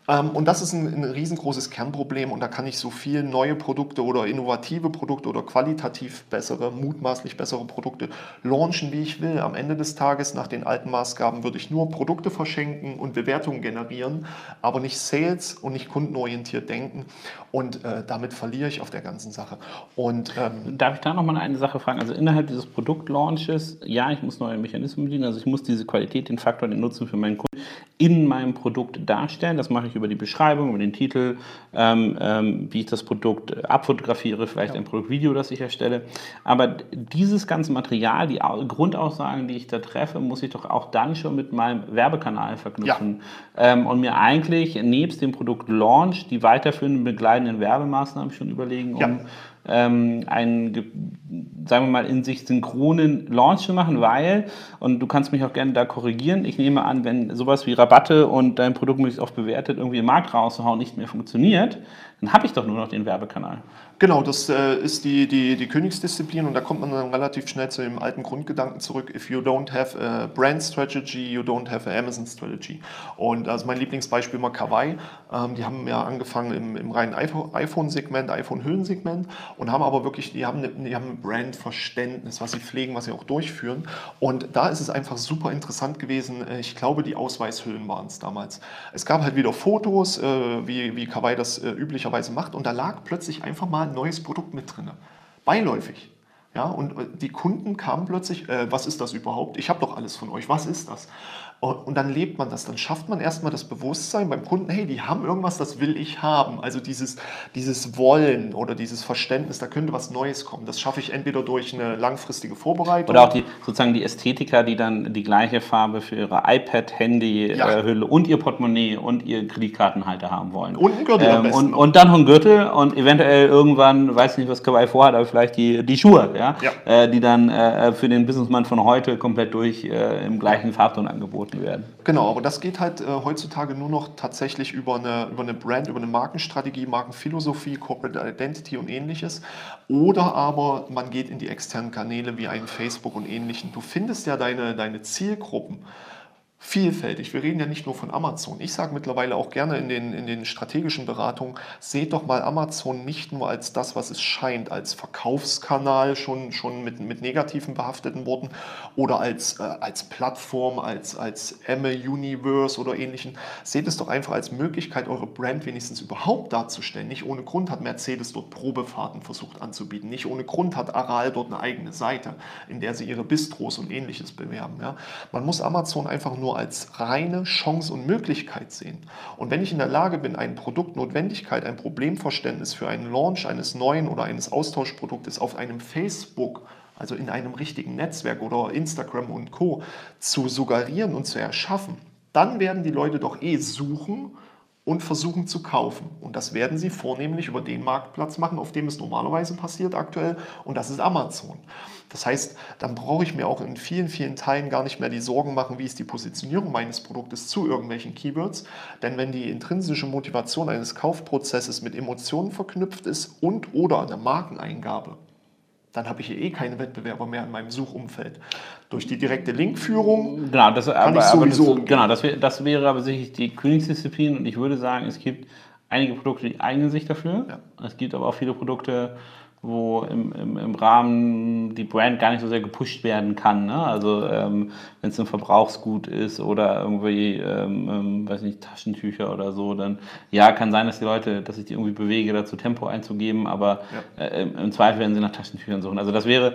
Ähm, und das ist ein, ein, riesengroßes Kernproblem und da kann ich so viel neue Produkte oder innovative Produkte oder qualitativ bessere, mutmaßlich bessere Produkte launchen, wie ich will. Am Ende des Tages, nach den alten Maßgaben, würde ich nur Produkte verschenken und Bewertungen generieren, aber nicht Sales und nicht kundenorientiert denken. Und äh, damit verliere ich auf der ganzen Sache. Und, ähm, Darf ich da nochmal eine Sache fragen? Also innerhalb dieses Produktlaunches, ja, ich muss neue Mechanismen bedienen, also ich muss diese Qualität, den Faktor, den Nutzen für meinen Kunden in meinem Produkt darstellen. Das mache ich über die Beschreibung, über den Titel, ähm, ähm, wie ich das Produkt abfotografiere, vielleicht ja. ein Produktvideo, das ich erstelle. Aber dieses ganze Material, die Grundaussagen, die ich da treffe, muss ich doch auch dann schon mit meinem Werbekanal verknüpfen. Ja. Ähm, und mir eigentlich nebst dem Produkt Launch die weiterführenden begleitenden Werbemaßnahmen schon überlegen, um ja ähm, einen, sagen wir mal, in sich synchronen Launch zu machen, weil, und du kannst mich auch gerne da korrigieren, ich nehme an, wenn sowas wie Rabatte und dein Produkt möglichst oft bewertet irgendwie im Markt rauszuhauen nicht mehr funktioniert, dann habe ich doch nur noch den Werbekanal. Genau, das äh, ist die, die, die Königsdisziplin und da kommt man dann relativ schnell zu dem alten Grundgedanken zurück. If you don't have a brand strategy, you don't have a Amazon strategy. Und also mein Lieblingsbeispiel war Kawaii. Ähm, die haben ja angefangen im, im reinen iPhone-Segment, iPhone-Hüllen-Segment und haben aber wirklich, die haben, die haben ein Brand-Verständnis, was sie pflegen, was sie auch durchführen. Und da ist es einfach super interessant gewesen. Äh, ich glaube, die Ausweishüllen waren es damals. Es gab halt wieder Fotos, äh, wie, wie Kawaii das äh, üblicherweise macht und da lag plötzlich einfach mal ein neues Produkt mit drin. Beiläufig. Ja, und die Kunden kamen plötzlich, äh, was ist das überhaupt? Ich habe doch alles von euch, was ist das? Und dann lebt man das, dann schafft man erstmal das Bewusstsein beim Kunden, hey, die haben irgendwas, das will ich haben. Also dieses, dieses Wollen oder dieses Verständnis, da könnte was Neues kommen. Das schaffe ich entweder durch eine langfristige Vorbereitung. Oder auch die, sozusagen die Ästhetiker, die dann die gleiche Farbe für ihre iPad, Handy, ja. äh, und ihr Portemonnaie und ihr Kreditkartenhalter haben wollen. Und einen Gürtel ähm, und, und, dann noch einen Gürtel und eventuell irgendwann, weiß nicht, was Kawaii vorhat, aber vielleicht die, die Schuhe, ja? ja. Äh, die dann äh, für den Businessman von heute komplett durch äh, im gleichen Farbton angeboten angeboten werden. Genau, aber das geht halt äh, heutzutage nur noch tatsächlich über eine, über eine Brand, über eine Markenstrategie, Markenphilosophie, Corporate Identity und ähnliches. Oder aber man geht in die externen Kanäle wie ein Facebook und ähnlichen. Du findest ja deine, deine Zielgruppen vielfältig. Wir reden ja nicht nur von Amazon. Ich sage mittlerweile auch gerne in den, in den strategischen Beratungen, seht doch mal Amazon nicht nur als das, was es scheint, als Verkaufskanal schon, schon mit, mit negativen behafteten Worten oder als, äh, als Plattform, als, als Emme Universe oder ähnlichen. Seht es doch einfach als Möglichkeit, eure Brand wenigstens überhaupt darzustellen. Nicht ohne Grund hat Mercedes dort Probefahrten versucht anzubieten. Nicht ohne Grund hat Aral dort eine eigene Seite, in der sie ihre Bistros und ähnliches bewerben. Ja? Man muss Amazon einfach nur nur als reine Chance und Möglichkeit sehen. Und wenn ich in der Lage bin, ein Produkt Notwendigkeit, ein Problemverständnis für einen Launch eines neuen oder eines Austauschproduktes auf einem Facebook also in einem richtigen Netzwerk oder Instagram und Co. zu suggerieren und zu erschaffen, dann werden die Leute doch eh suchen und versuchen zu kaufen. Und das werden sie vornehmlich über den Marktplatz machen, auf dem es normalerweise passiert aktuell, und das ist Amazon. Das heißt, dann brauche ich mir auch in vielen, vielen Teilen gar nicht mehr die Sorgen machen, wie ist die Positionierung meines Produktes zu irgendwelchen Keywords. Denn wenn die intrinsische Motivation eines Kaufprozesses mit Emotionen verknüpft ist und oder eine Markeneingabe, dann habe ich hier eh keine Wettbewerber mehr in meinem Suchumfeld. Durch die direkte Linkführung genau, das, kann aber, ich sowieso das, Genau, das, wär, das wäre aber sicherlich die Königsdisziplin und ich würde sagen, es gibt einige Produkte, die eignen sich dafür. Ja. Es gibt aber auch viele Produkte, wo im, im, im Rahmen die Brand gar nicht so sehr gepusht werden kann. Ne? Also ähm, wenn es ein Verbrauchsgut ist oder irgendwie, ähm, ähm, weiß nicht, Taschentücher oder so, dann ja, kann sein, dass die Leute, dass ich die irgendwie bewege, dazu Tempo einzugeben, aber ja. äh, im Zweifel werden sie nach Taschentüchern suchen. Also das wäre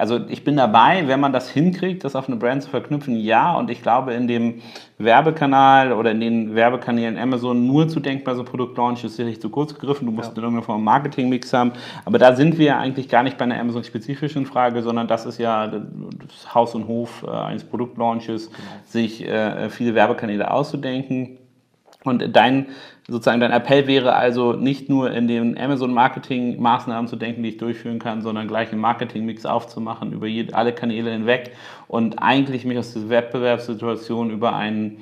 also ich bin dabei, wenn man das hinkriegt, das auf eine Brand zu verknüpfen, ja. Und ich glaube, in dem Werbekanal oder in den Werbekanälen Amazon nur zu denken bei so Produktlaunch ist sicherlich zu kurz gegriffen. Du musst ja. in irgendeiner Form einen Marketingmix haben. Aber da sind wir eigentlich gar nicht bei einer Amazon-spezifischen Frage, sondern das ist ja das Haus und Hof äh, eines Produktlaunches, genau. sich äh, viele Werbekanäle auszudenken. Und dein sozusagen dein Appell wäre also nicht nur in den Amazon-Marketing-Maßnahmen zu denken, die ich durchführen kann, sondern gleich einen Marketing-Mix aufzumachen über alle Kanäle hinweg und eigentlich mich aus dieser Wettbewerbssituation über einen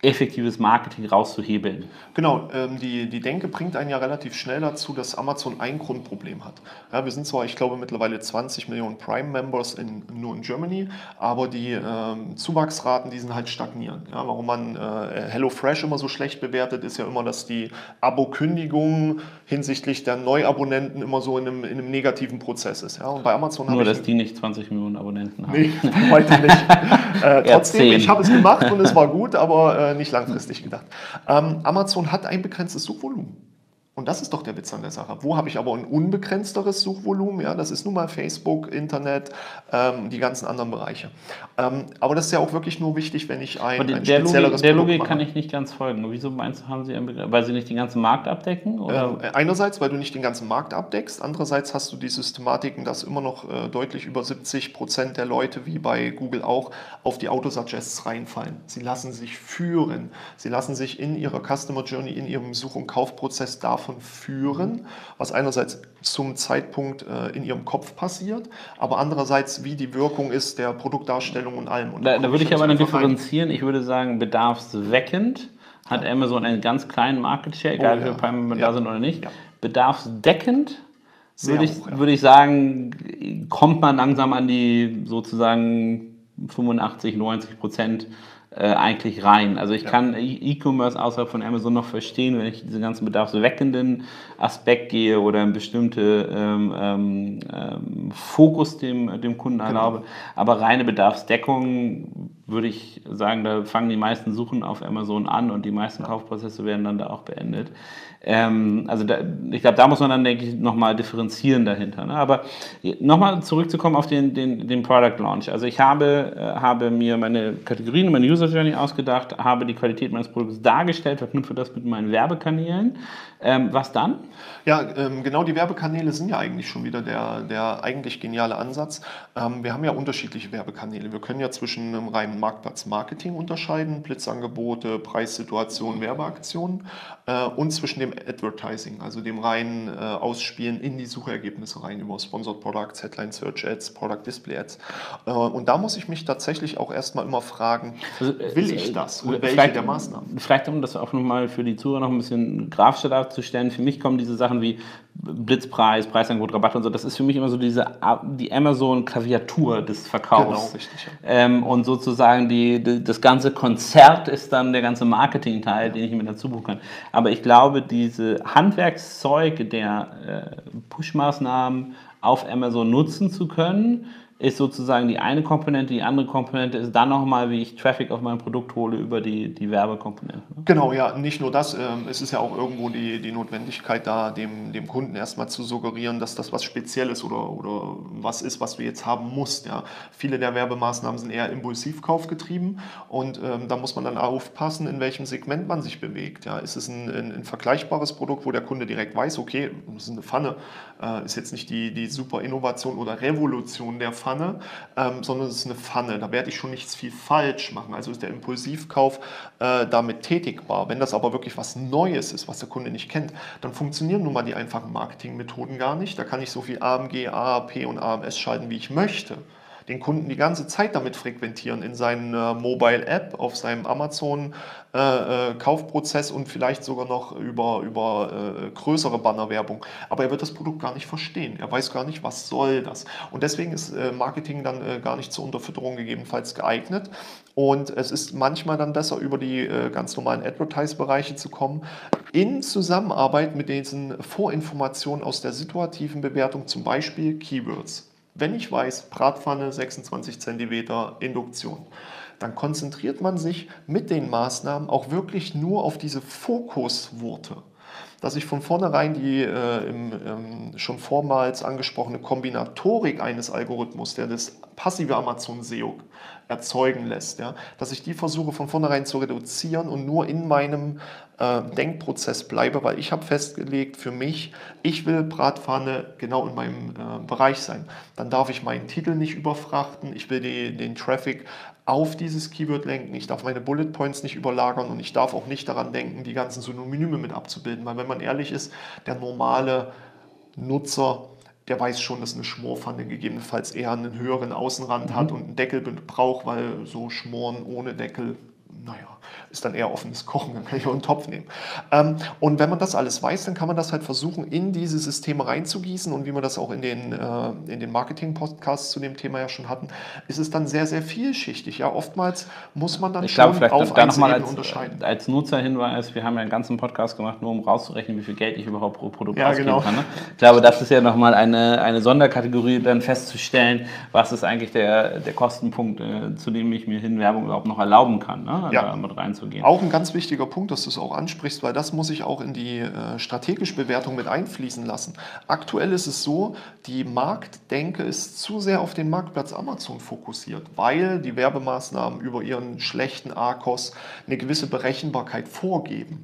effektives Marketing rauszuhebeln. Genau, ähm, die, die Denke bringt einen ja relativ schnell dazu, dass Amazon ein Grundproblem hat. Ja, wir sind zwar, ich glaube, mittlerweile 20 Millionen Prime-Members in, nur in Germany, aber die ähm, Zuwachsraten, die sind halt stagnieren. Ja, warum man äh, HelloFresh immer so schlecht bewertet, ist ja immer, dass die Abo-Kündigung hinsichtlich der Neuabonnenten immer so in einem, in einem negativen Prozess ist. Ja, und bei Amazon Nur, dass die nicht 20 Millionen Abonnenten haben. Nee, heute nicht. äh, trotzdem, ich habe es gemacht und es war gut, aber äh, nicht langfristig gedacht. Ähm, Amazon hat ein begrenztes Suchvolumen. Und das ist doch der Witz an der Sache. Wo habe ich aber ein unbegrenzteres Suchvolumen? Ja, das ist nun mal Facebook, Internet, ähm, die ganzen anderen Bereiche. Ähm, aber das ist ja auch wirklich nur wichtig, wenn ich ein, Aber ein der Logik, der Logik kann ich nicht ganz folgen. Wieso meinst du, haben sie einen Begriff? Weil sie nicht den ganzen Markt abdecken? Oder? Äh, Einerseits, weil du nicht den ganzen Markt abdeckst, andererseits hast du die Systematiken, dass immer noch äh, deutlich über 70 Prozent der Leute, wie bei Google auch, auf die Autosuggests reinfallen. Sie lassen sich führen. Sie lassen sich in ihrer Customer Journey, in ihrem Such- und Kaufprozess davon führen, was einerseits zum Zeitpunkt äh, in ihrem Kopf passiert, aber andererseits, wie die Wirkung ist der Produktdarstellung und allem. Und Da, da würde ich aber dann differenzieren. Ich würde sagen, bedarfsweckend hat Amazon einen ganz kleinen Market Share, egal Oh, ja. viele Prime Ja. da sind oder nicht. Ja. Bedarfsdeckend Sehr würde ich, hoch, ja. würde ich sagen, kommt man langsam an die sozusagen 85, 90 Prozent äh, eigentlich rein. Also ich Ja. kann E- E-Commerce außerhalb von Amazon noch verstehen, wenn ich diesen ganzen bedarfsweckenden Aspekt gehe oder einen bestimmten ähm, ähm, ähm, Fokus dem, dem Kunden Genau. erlaube. Aber reine Bedarfsdeckung würde ich sagen, da fangen die meisten Suchen auf Amazon an und die meisten Kaufprozesse werden dann da auch beendet. Ähm, also da, ich glaube, da muss man dann, denke ich, nochmal differenzieren dahinter. Ne? Aber nochmal zurückzukommen auf den, den, den Product Launch. Also ich habe, äh, habe mir meine Kategorien, meine User Journey ausgedacht, habe die Qualität meines Produkts dargestellt, verknüpfe das mit meinen Werbekanälen. Ähm, was dann? Ja, ähm, genau die Werbekanäle sind ja eigentlich schon wieder der, der eigentlich geniale Ansatz. Ähm, wir haben ja unterschiedliche Werbekanäle. Wir können ja zwischen einem reinen Marktplatz Marketing unterscheiden, Blitzangebote, Preissituationen, Werbeaktionen äh, und zwischen dem Advertising, also dem reinen äh, Ausspielen in die Suchergebnisse rein über Sponsored Products, Headline Search Ads, Product Display Ads. Äh, und da muss ich mich tatsächlich auch erstmal immer fragen, Also, äh, will ich das und welche der Maßnahmen? Vielleicht, um das auch nochmal für die Zuhörer noch ein bisschen grafischer darzustellen, für mich kommen diese Sachen wie Blitzpreis, Preisangebot, Rabatt und so, das ist für mich immer so diese die Amazon-Klaviatur des Verkaufs. Genau, richtig, ja. Ähm, und sozusagen die, die, das ganze Konzert ist dann der ganze Marketing-Teil, den ich mir dazu buchen kann. Aber ich glaube, diese Handwerkszeug der äh, Push-Maßnahmen auf Amazon nutzen zu können, ist sozusagen die eine Komponente. Die andere Komponente ist dann nochmal, wie ich Traffic auf mein Produkt hole über die, die Werbekomponente. ne? Genau, ja, nicht nur das, ähm, es ist ja auch irgendwo die, die Notwendigkeit da, dem, dem Kunden erstmal zu suggerieren, dass das was Spezielles oder, oder was ist, was du jetzt haben musst. Ja. Viele der Werbemaßnahmen sind eher Impulsivkauf getrieben und ähm, da muss man dann aufpassen, in welchem Segment man sich bewegt. Ja. Ist es ein, ein, ein vergleichbares Produkt, wo der Kunde direkt weiß, okay, das ist eine Pfanne, äh, ist jetzt nicht die, die super Innovation oder Revolution der Pfanne, ähm, sondern es ist eine Pfanne. Da werde ich schon nichts viel falsch machen. Also ist der Impulsivkauf äh, damit tätigbar. Wenn das aber wirklich was Neues ist, was der Kunde nicht kennt, dann funktionieren nun mal die einfachen Marketingmethoden gar nicht. Da kann ich so viel AMG, AAP und AMS schalten, wie ich möchte den Kunden die ganze Zeit damit frequentieren in seiner Mobile App, auf seinem Amazon äh, äh, Kaufprozess und vielleicht sogar noch über, über äh, größere Bannerwerbung. Aber er wird das Produkt gar nicht verstehen. Er weiß gar nicht, was soll das. Und deswegen ist äh, Marketing dann äh, gar nicht zur Unterfütterung gegebenenfalls geeignet. Und es ist manchmal dann besser, über die äh, ganz normalen Advertise-Bereiche zu kommen, in Zusammenarbeit mit diesen Vorinformationen aus der situativen Bewertung, zum Beispiel Keywords. Wenn ich weiß, Bratpfanne 26 cm Induktion, dann konzentriert man sich mit den Maßnahmen auch wirklich nur auf diese Fokusworte. Dass ich von vornherein die äh, im, ähm, schon vormals angesprochene Kombinatorik eines Algorithmus, der das passive Amazon SEO erzeugen lässt, ja, dass ich die versuche von vornherein zu reduzieren und nur in meinem äh, Denkprozess bleibe, weil ich habe festgelegt für mich, ich will Bratpfanne genau in meinem äh, Bereich sein. Dann darf ich meinen Titel nicht überfrachten, ich will die, den Traffic auf dieses Keyword lenken, ich darf meine Bullet Points nicht überlagern und ich darf auch nicht daran denken, die ganzen Synonyme mit abzubilden, weil wenn man ehrlich ist, der normale Nutzer der weiß schon, dass eine Schmorpfanne gegebenenfalls eher einen höheren Außenrand hat und einen Deckel braucht, weil so Schmoren ohne Deckel, naja, ist dann eher offenes Kochen, dann kann ich auch einen Topf nehmen. Ähm, und wenn man das alles weiß, dann kann man das halt versuchen, in diese Systeme reinzugießen und wie wir das auch in den, äh, in den Marketing-Podcasts zu dem Thema ja schon hatten, ist es dann sehr, sehr vielschichtig. Ja, oftmals muss man dann Ich glaube, schon vielleicht auf da nochmal als, unterscheiden. als Nutzerhinweis, wir haben ja einen ganzen Podcast gemacht, nur um rauszurechnen, wie viel Geld ich überhaupt pro Produkt Ja, ausgeben genau. kann. Ne? Ich glaube, das ist ja nochmal eine, eine Sonderkategorie, dann festzustellen, was ist eigentlich der, der Kostenpunkt, äh, zu dem ich mir hin Werbung überhaupt noch erlauben kann. Ne? ne? Ja. da reinzugehen. Auch ein ganz wichtiger Punkt, dass du es auch ansprichst, weil das muss ich auch in die äh, strategische Bewertung mit einfließen lassen. Aktuell ist es so, die Marktdenke ist zu sehr auf den Marktplatz Amazon fokussiert, weil die Werbemaßnahmen über ihren schlechten ARKOS eine gewisse Berechenbarkeit vorgeben.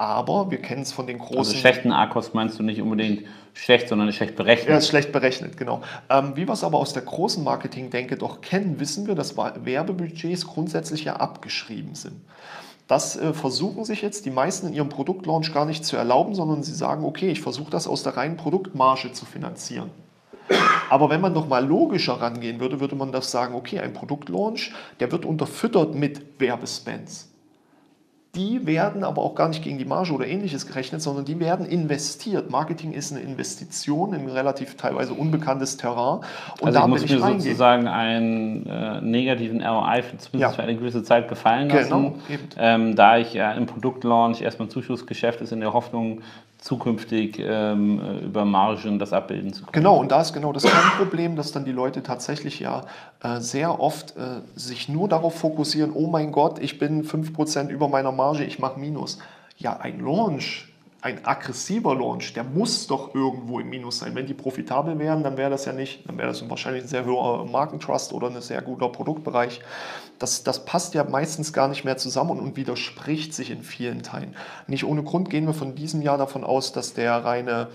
Aber wir kennen es von den großen... Also schlechten A-Kost meinst du nicht unbedingt schlecht, sondern schlecht berechnet. Er ist schlecht berechnet, genau. Ähm, wie wir es aber aus der großen Marketing-Denke doch kennen, wissen wir, dass Werbebudgets grundsätzlich ja abgeschrieben sind. Das äh, versuchen sich jetzt die meisten in ihrem Produktlaunch gar nicht zu erlauben, sondern sie sagen, okay, ich versuche das aus der reinen Produktmarge zu finanzieren. Aber wenn man doch mal logischer rangehen würde, würde man das sagen, okay, ein Produktlaunch, der wird unterfüttert mit Werbespends. Die werden aber auch gar nicht gegen die Marge oder ähnliches gerechnet, sondern die werden investiert. Marketing ist eine Investition in relativ teilweise unbekanntes Terrain. Und also da ich muss mir ich reingehen. sozusagen einen äh, negativen ROI für, zumindest Ja. für eine gewisse Zeit gefallen lassen, Genau, ähm, da ich ja im Produktlaunch erstmal ein Zuschussgeschäft ist, in der Hoffnung, zukünftig ähm, äh, über Margen das abbilden zu können. Genau, und da ist genau das Kernproblem, dass dann die Leute tatsächlich ja äh, sehr oft äh, sich nur darauf fokussieren, oh mein Gott, ich bin 5% über meiner Marge, ich mache Minus. Ja, ein Launch, ein aggressiver Launch, der muss doch irgendwo im Minus sein. Wenn die profitabel wären, dann wäre das ja nicht, dann wäre das wahrscheinlich ein sehr hoher Markentrust oder ein sehr guter Produktbereich. Das, das passt ja meistens gar nicht mehr zusammen und, widerspricht sich in vielen Teilen. Nicht ohne Grund gehen wir von diesem Jahr davon aus, dass der reine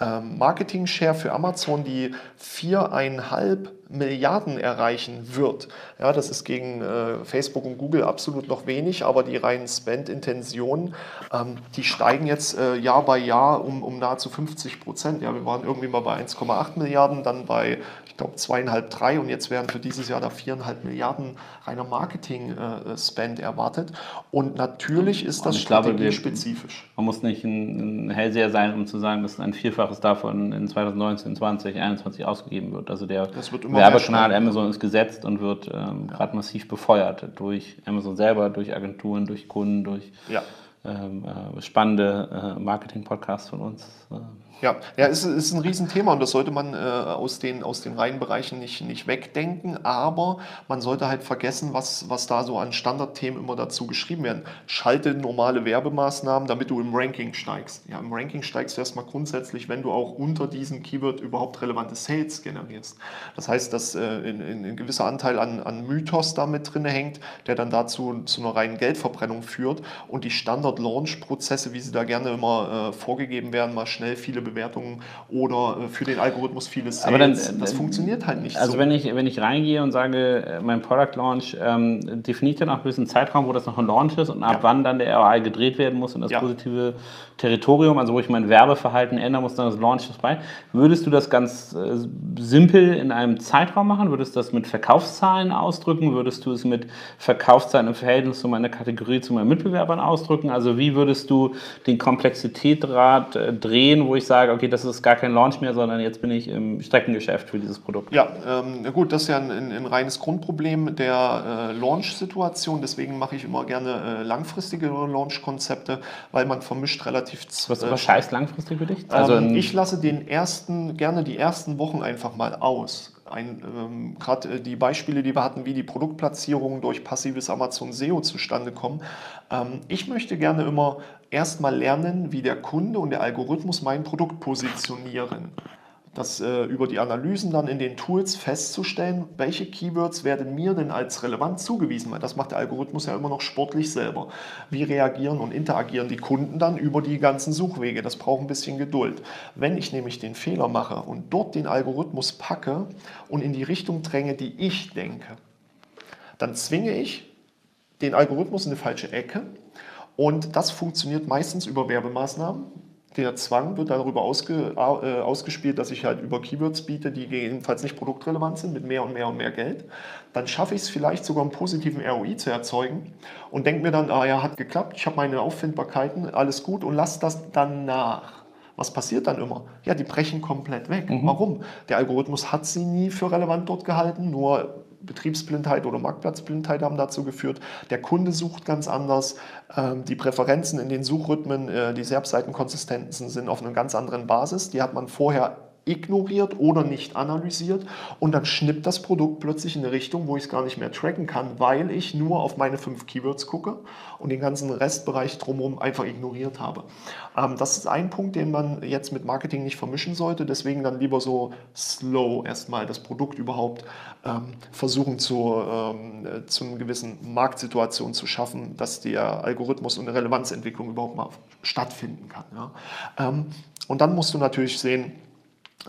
Marketing-Share für Amazon die viereinhalb Milliarden erreichen wird. Ja, das ist gegen äh, Facebook und Google absolut noch wenig, aber die reinen Spend-Intentionen, ähm, die steigen jetzt äh, Jahr bei Jahr um, um nahezu 50 Prozent. Ja, wir waren irgendwie mal bei 1,8 Milliarden, dann bei, glaube, zweieinhalb, drei und jetzt werden für dieses Jahr da viereinhalb Milliarden reiner Marketing-Spend erwartet. Und natürlich ist das strategiespezifisch. Man muss nicht ein, ein Hellseher sein, um zu sagen, dass ein Vielfaches davon in 2019, 20, 21 ausgegeben wird. Also der Werbekanal. Amazon ist gesetzt und wird ähm, gerade massiv befeuert durch Amazon selber, durch Agenturen, durch Kunden, durch Ja. ähm, äh, spannende äh, Marketing-Podcasts von uns. Äh, Ja, ja es ist, ein Riesenthema und das sollte man äh, aus, den, aus den Reihenbereichen nicht, nicht wegdenken, aber man sollte halt vergessen, was, was da so an Standardthemen immer dazu geschrieben werden. Schalte normale Werbemaßnahmen, damit du im Ranking steigst. Ja, im Ranking steigst du erstmal grundsätzlich, wenn du auch unter diesem Keyword überhaupt relevante Sales generierst. Das heißt, dass äh, ein, ein, ein gewisser Anteil an, an Mythos da mit drin hängt, der dann dazu zu einer reinen Geldverbrennung führt und die Standard-Launch-Prozesse, wie sie da gerne immer äh, vorgegeben werden, mal schnell viele Bewertungen oder äh, für den Algorithmus viele Sales. Aber dann, äh, das funktioniert halt nicht Also so. wenn ich, wenn ich reingehe und sage, äh, mein Product Launch, ähm, definiert dann auch ein bisschen Zeitraum, wo das noch ein Launch ist und ab Ja. wann dann der ROI gedreht werden muss und das Ja. positive Territorium, also wo ich mein Werbeverhalten ändern muss, dann das Launch bei. Würdest du das ganz äh, simpel in einem Zeitraum machen? Würdest du das mit Verkaufszahlen ausdrücken? Würdest du es mit Verkaufszahlen im Verhältnis zu meiner Kategorie, zu meinen Mitbewerbern ausdrücken? Also wie würdest du den Komplexitätsgrad äh, drehen, wo ich sage, okay, das ist gar kein Launch mehr, sondern jetzt bin ich im Streckengeschäft für dieses Produkt? Ja, ähm, gut, das ist ja ein, ein, ein reines Grundproblem der äh, Launch-Situation. Deswegen mache ich immer gerne äh, langfristige Launch-Konzepte, weil man vermischt relativ. Was äh, überscheißt langfristig für dich? Also ähm, ich lasse den ersten, gerne die ersten Wochen einfach mal aus. Ein, ähm, Gerade äh, die Beispiele, die wir hatten, wie die Produktplatzierungen durch passives Amazon SEO zustande kommen. Ähm, ich möchte gerne immer erstmal lernen, wie der Kunde und der Algorithmus mein Produkt positionieren. Das äh, über die Analysen dann in den Tools festzustellen, welche Keywords werden mir denn als relevant zugewiesen, weil das macht der Algorithmus ja immer noch sportlich selber. Wie reagieren und interagieren die Kunden dann über die ganzen Suchwege? Das braucht ein bisschen Geduld. Wenn ich nämlich den Fehler mache und dort den Algorithmus packe und in die Richtung dränge, die ich denke, dann zwinge ich den Algorithmus in eine falsche Ecke und das funktioniert meistens über Werbemaßnahmen. Der Zwang wird darüber ausge, äh, ausgespielt, dass ich halt über Keywords biete, die jedenfalls nicht produktrelevant sind, mit mehr und mehr und mehr Geld. Dann schaffe ich es vielleicht sogar einen positiven ROI zu erzeugen und denke mir dann, ah ja, hat geklappt, ich habe meine Auffindbarkeiten, alles gut und lasse das dann nach. Was passiert dann immer? Ja, die brechen komplett weg. Warum? Der Algorithmus hat sie nie für relevant dort gehalten, nur Betriebsblindheit oder Marktplatzblindheit haben dazu geführt. Der Kunde sucht ganz anders. Ähm, Die Präferenzen in den Suchrhythmen, äh, die SERP-Seitenkonsistenzen sind auf einer ganz anderen Basis. Die hat man vorher ignoriert oder nicht analysiert und dann schnippt das Produkt plötzlich in eine Richtung, wo ich es gar nicht mehr tracken kann, weil ich nur auf meine fünf Keywords gucke und den ganzen Restbereich drumherum einfach ignoriert habe. Ähm, das ist ein Punkt, den man jetzt mit Marketing nicht vermischen sollte, deswegen dann lieber so slow erstmal das Produkt überhaupt ähm, versuchen zu, ähm, zu einer gewissen Marktsituation zu schaffen, dass der Algorithmus und eine Relevanzentwicklung überhaupt mal stattfinden kann. Ja. Ähm, und dann musst du natürlich sehen,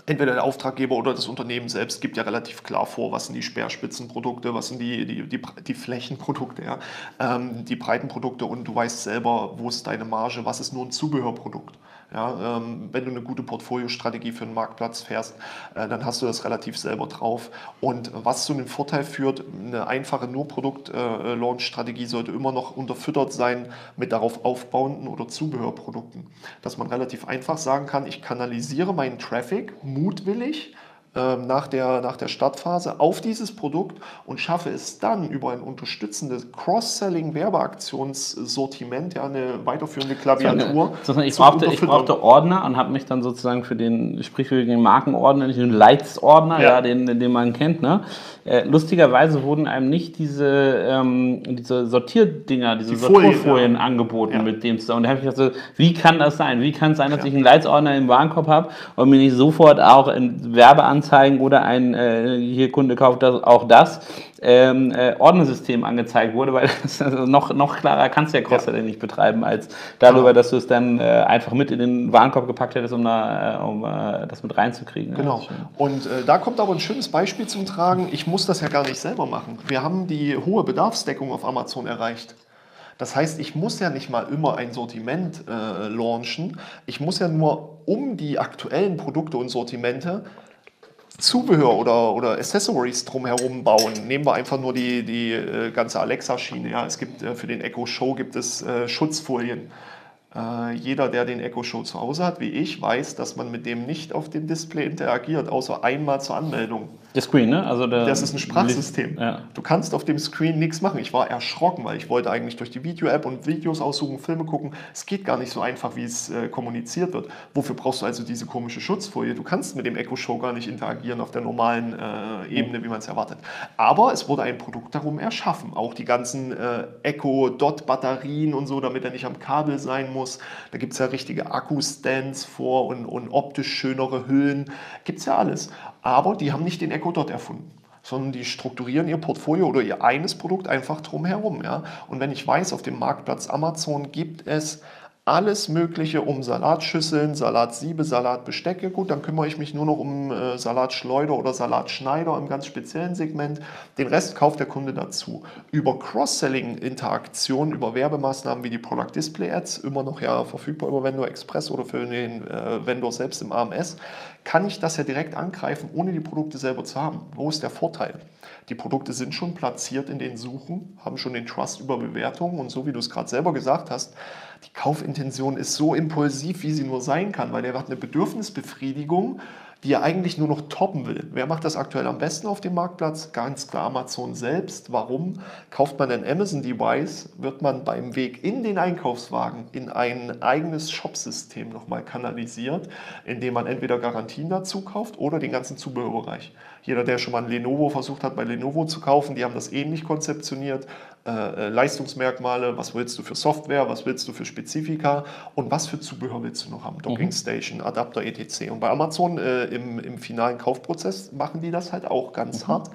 entweder der Auftraggeber oder das Unternehmen selbst gibt ja relativ klar vor, was sind die Speerspitzenprodukte, was sind die, die, die, die Flächenprodukte, ja, ähm, die Breitenprodukte und du weißt selber, wo ist deine Marge, was ist nur ein Zubehörprodukt. Ja, ähm, wenn du eine gute Portfoliostrategie für einen Marktplatz fährst, äh, dann hast du das relativ selber drauf. Und was zu einem Vorteil führt, eine einfache nur Produkt-Launch-Strategie sollte immer noch unterfüttert sein mit darauf aufbauenden oder Zubehörprodukten. Dass man relativ einfach sagen kann, ich kanalisiere meinen Traffic mutwillig nach der, nach der Startphase auf dieses Produkt und schaffe es dann über ein unterstützendes Cross-Selling-Werbeaktionssortiment, ja, eine weiterführende Klaviatur. ich, brauchte, ich brauchte Ordner und habe mich dann sozusagen für den sprichwürdigen Markenordner, nicht den Leitsordner, ja. ja den, den man kennt, ne? Äh, lustigerweise wurden einem nicht diese, ähm, diese Sortierdinger, diese Die Sortierfolien ja. angeboten ja. mit dem Und da habe ich gedacht, so, wie kann das sein? Wie kann es sein, dass ich einen Leitsordner im Warenkorb habe und mir nicht sofort auch in Werbeanzeigen oder ein äh, hier Kunde kauft das, auch das ähm, äh, Ordnersystem angezeigt wurde, weil das, also noch, noch klarer kannst du ja Cross-Selling ja. nicht betreiben, als darüber, dass du es dann äh, einfach mit in den Warenkorb gepackt hättest, um, da, äh, um äh, das mit reinzukriegen. Genau. Und äh, da kommt aber ein schönes Beispiel zum Tragen. Ich muss das ja gar nicht selber machen. Wir haben die hohe Bedarfsdeckung auf Amazon erreicht. Das heißt, ich muss ja nicht mal immer ein Sortiment äh, launchen. Ich muss ja nur um die aktuellen Produkte und Sortimente Zubehör oder, oder Accessories drumherum bauen. Nehmen wir einfach nur die, die äh, ganze Alexa-Schiene. Ja. Es gibt äh, für den Echo Show gibt es äh, Schutzfolien. Äh, jeder, der den Echo Show zu Hause hat, wie ich, weiß, dass man mit dem nicht auf dem Display interagiert, außer einmal zur Anmeldung. Der Screen, ne? Also der das ist ein Sprachsystem. Ja. Du kannst auf dem Screen nichts machen. Ich war erschrocken, weil ich wollte eigentlich durch die Video-App und Videos aussuchen, Filme gucken. Es geht gar nicht so einfach, wie es äh, kommuniziert wird. Wofür brauchst du also diese komische Schutzfolie? Du kannst mit dem Echo Show gar nicht interagieren auf der normalen äh, Ebene, wie man es erwartet. Aber es wurde ein Produkt darum erschaffen. Auch die ganzen äh, Echo Dot Batterien und so, damit er nicht am Kabel sein muss. Da gibt es ja richtige Akku-Stands vor und, und optisch schönere Hüllen. Gibt es ja alles. Aber die haben nicht den Echo Dot erfunden sondern die strukturieren ihr Portfolio oder ihr eines Produkt einfach drumherum. Ja? Und wenn ich weiß, auf dem Marktplatz Amazon gibt es alles Mögliche um Salatschüsseln, Salatsiebe, Salatbestecke. Gut, dann kümmere ich mich nur noch um äh, Salatschleuder oder Salatschneider im ganz speziellen Segment. Den Rest kauft der Kunde dazu. Über Cross-Selling-Interaktionen, über Werbemaßnahmen wie die Product Display Ads, immer noch ja verfügbar über Vendor Express oder für den äh, Vendor selbst im AMS, kann ich das ja direkt angreifen, ohne die Produkte selber zu haben. Wo ist der Vorteil? Die Produkte sind schon platziert in den Suchen, haben schon den Trust über Bewertungen und so wie du es gerade selber gesagt hast, die Kaufintention ist so impulsiv, wie sie nur sein kann, weil der hat eine Bedürfnisbefriedigung, die er eigentlich nur noch toppen will. Wer macht das aktuell am besten auf dem Marktplatz? Ganz klar Amazon selbst. Warum? Kauft man ein Amazon-Device, wird man beim Weg in den Einkaufswagen in ein eigenes Shopsystem nochmal kanalisiert, indem man entweder Garantien dazu kauft oder den ganzen Zubehörbereich. Jeder, der schon mal ein Lenovo versucht hat, bei Lenovo zu kaufen, die haben das ähnlich konzeptioniert. Äh, äh, Leistungsmerkmale, was willst du für Software, was willst du für Spezifika und was für Zubehör willst du noch haben. Docking mhm. Station, Adapter, etc. Und bei Amazon äh, im, im finalen Kaufprozess machen die das halt auch ganz mhm. hart.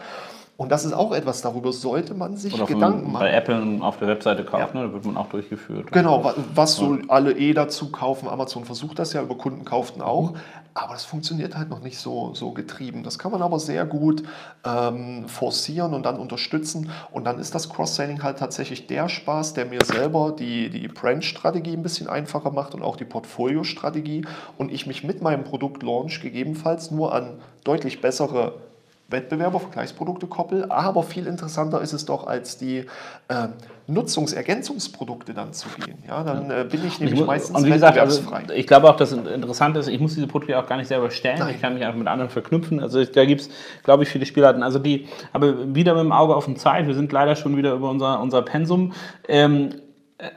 Und das ist auch etwas, darüber sollte man sich Oder Gedanken machen. Bei Apple auf der Webseite kaufen, ja. ne, da wird man auch durchgeführt. Genau, was so alle eh dazu kaufen. Amazon versucht das ja, über Kunden kauften auch. Mhm. Aber das funktioniert halt noch nicht so, so getrieben. Das kann man aber sehr gut ähm, forcieren und dann unterstützen. Und dann ist das Cross-Selling halt tatsächlich der Spaß, der mir selber die, die Brand-Strategie ein bisschen einfacher macht und auch die Portfolio-Strategie. Und ich mich mit meinem Produkt-Launch gegebenenfalls nur an deutlich bessere Wettbewerber, Vergleichsprodukte koppel. Aber viel interessanter ist es doch, als die äh, Nutzungsergänzungsprodukte dann zu gehen. Ja, dann äh, bin ich nämlich ich meistens und wie gesagt, also, ich glaube auch, das Interessante ist, ich muss diese Produkte auch gar nicht selber stellen. Nein. Ich kann mich einfach mit anderen verknüpfen. Also da gibt es, glaube ich, viele Spielarten. Also die, aber wieder mit dem Auge auf den Zeit. Wir sind leider schon wieder über unser, unser Pensum. Ähm,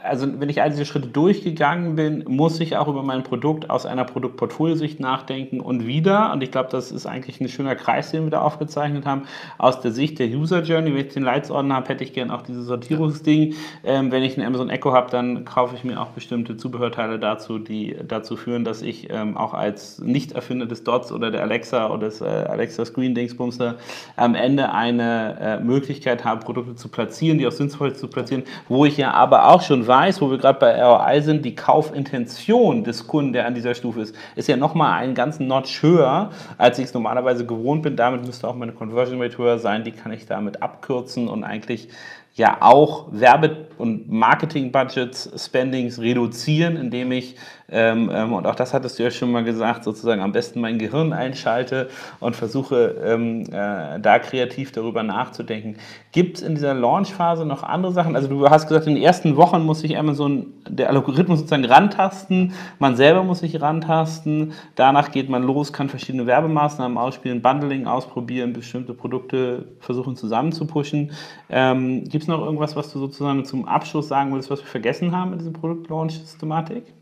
also wenn ich all diese Schritte durchgegangen bin, muss ich auch über mein Produkt aus einer Produktportfoliosicht nachdenken und wieder, und ich glaube, das ist eigentlich ein schöner Kreis, den wir da aufgezeichnet haben, aus der Sicht der User Journey, wenn ich den Leitsordner habe, hätte ich gerne auch dieses Sortierungsding. Ähm, wenn ich einen Amazon Echo habe, dann kaufe ich mir auch bestimmte Zubehörteile dazu, die dazu führen, dass ich ähm, auch als Nicht-Erfinder des Dots oder der Alexa oder des äh, Alexa Screen Dingsbumster am Ende eine äh, Möglichkeit habe, Produkte zu platzieren, die auch sinnvoll zu platzieren, wo ich ja aber auch schon weiß, wo wir gerade bei ROI sind, die Kaufintention des Kunden, der an dieser Stufe ist, ist ja nochmal einen ganzen Notch höher, als ich es normalerweise gewohnt bin. Damit müsste auch meine Conversion Rate höher sein. Die kann ich damit abkürzen und eigentlich ja auch Werbe- und Marketing-Budgets, Spendings reduzieren, indem ich ähm, ähm, und auch das hattest du ja schon mal gesagt, sozusagen am besten mein Gehirn einschalte und versuche ähm, äh, da kreativ darüber nachzudenken. Gibt es in dieser Launchphase noch andere Sachen? Also du hast gesagt, in den ersten Wochen muss sich Amazon, der Algorithmus sozusagen rantasten, man selber muss sich rantasten, danach geht man los, kann verschiedene Werbemaßnahmen ausspielen, Bundling ausprobieren, bestimmte Produkte versuchen zusammen zu pushen. Ähm, Gibt es noch irgendwas, was du sozusagen zum Abschluss sagen willst, was wir vergessen haben in dieser Produktlaunch-Systematik?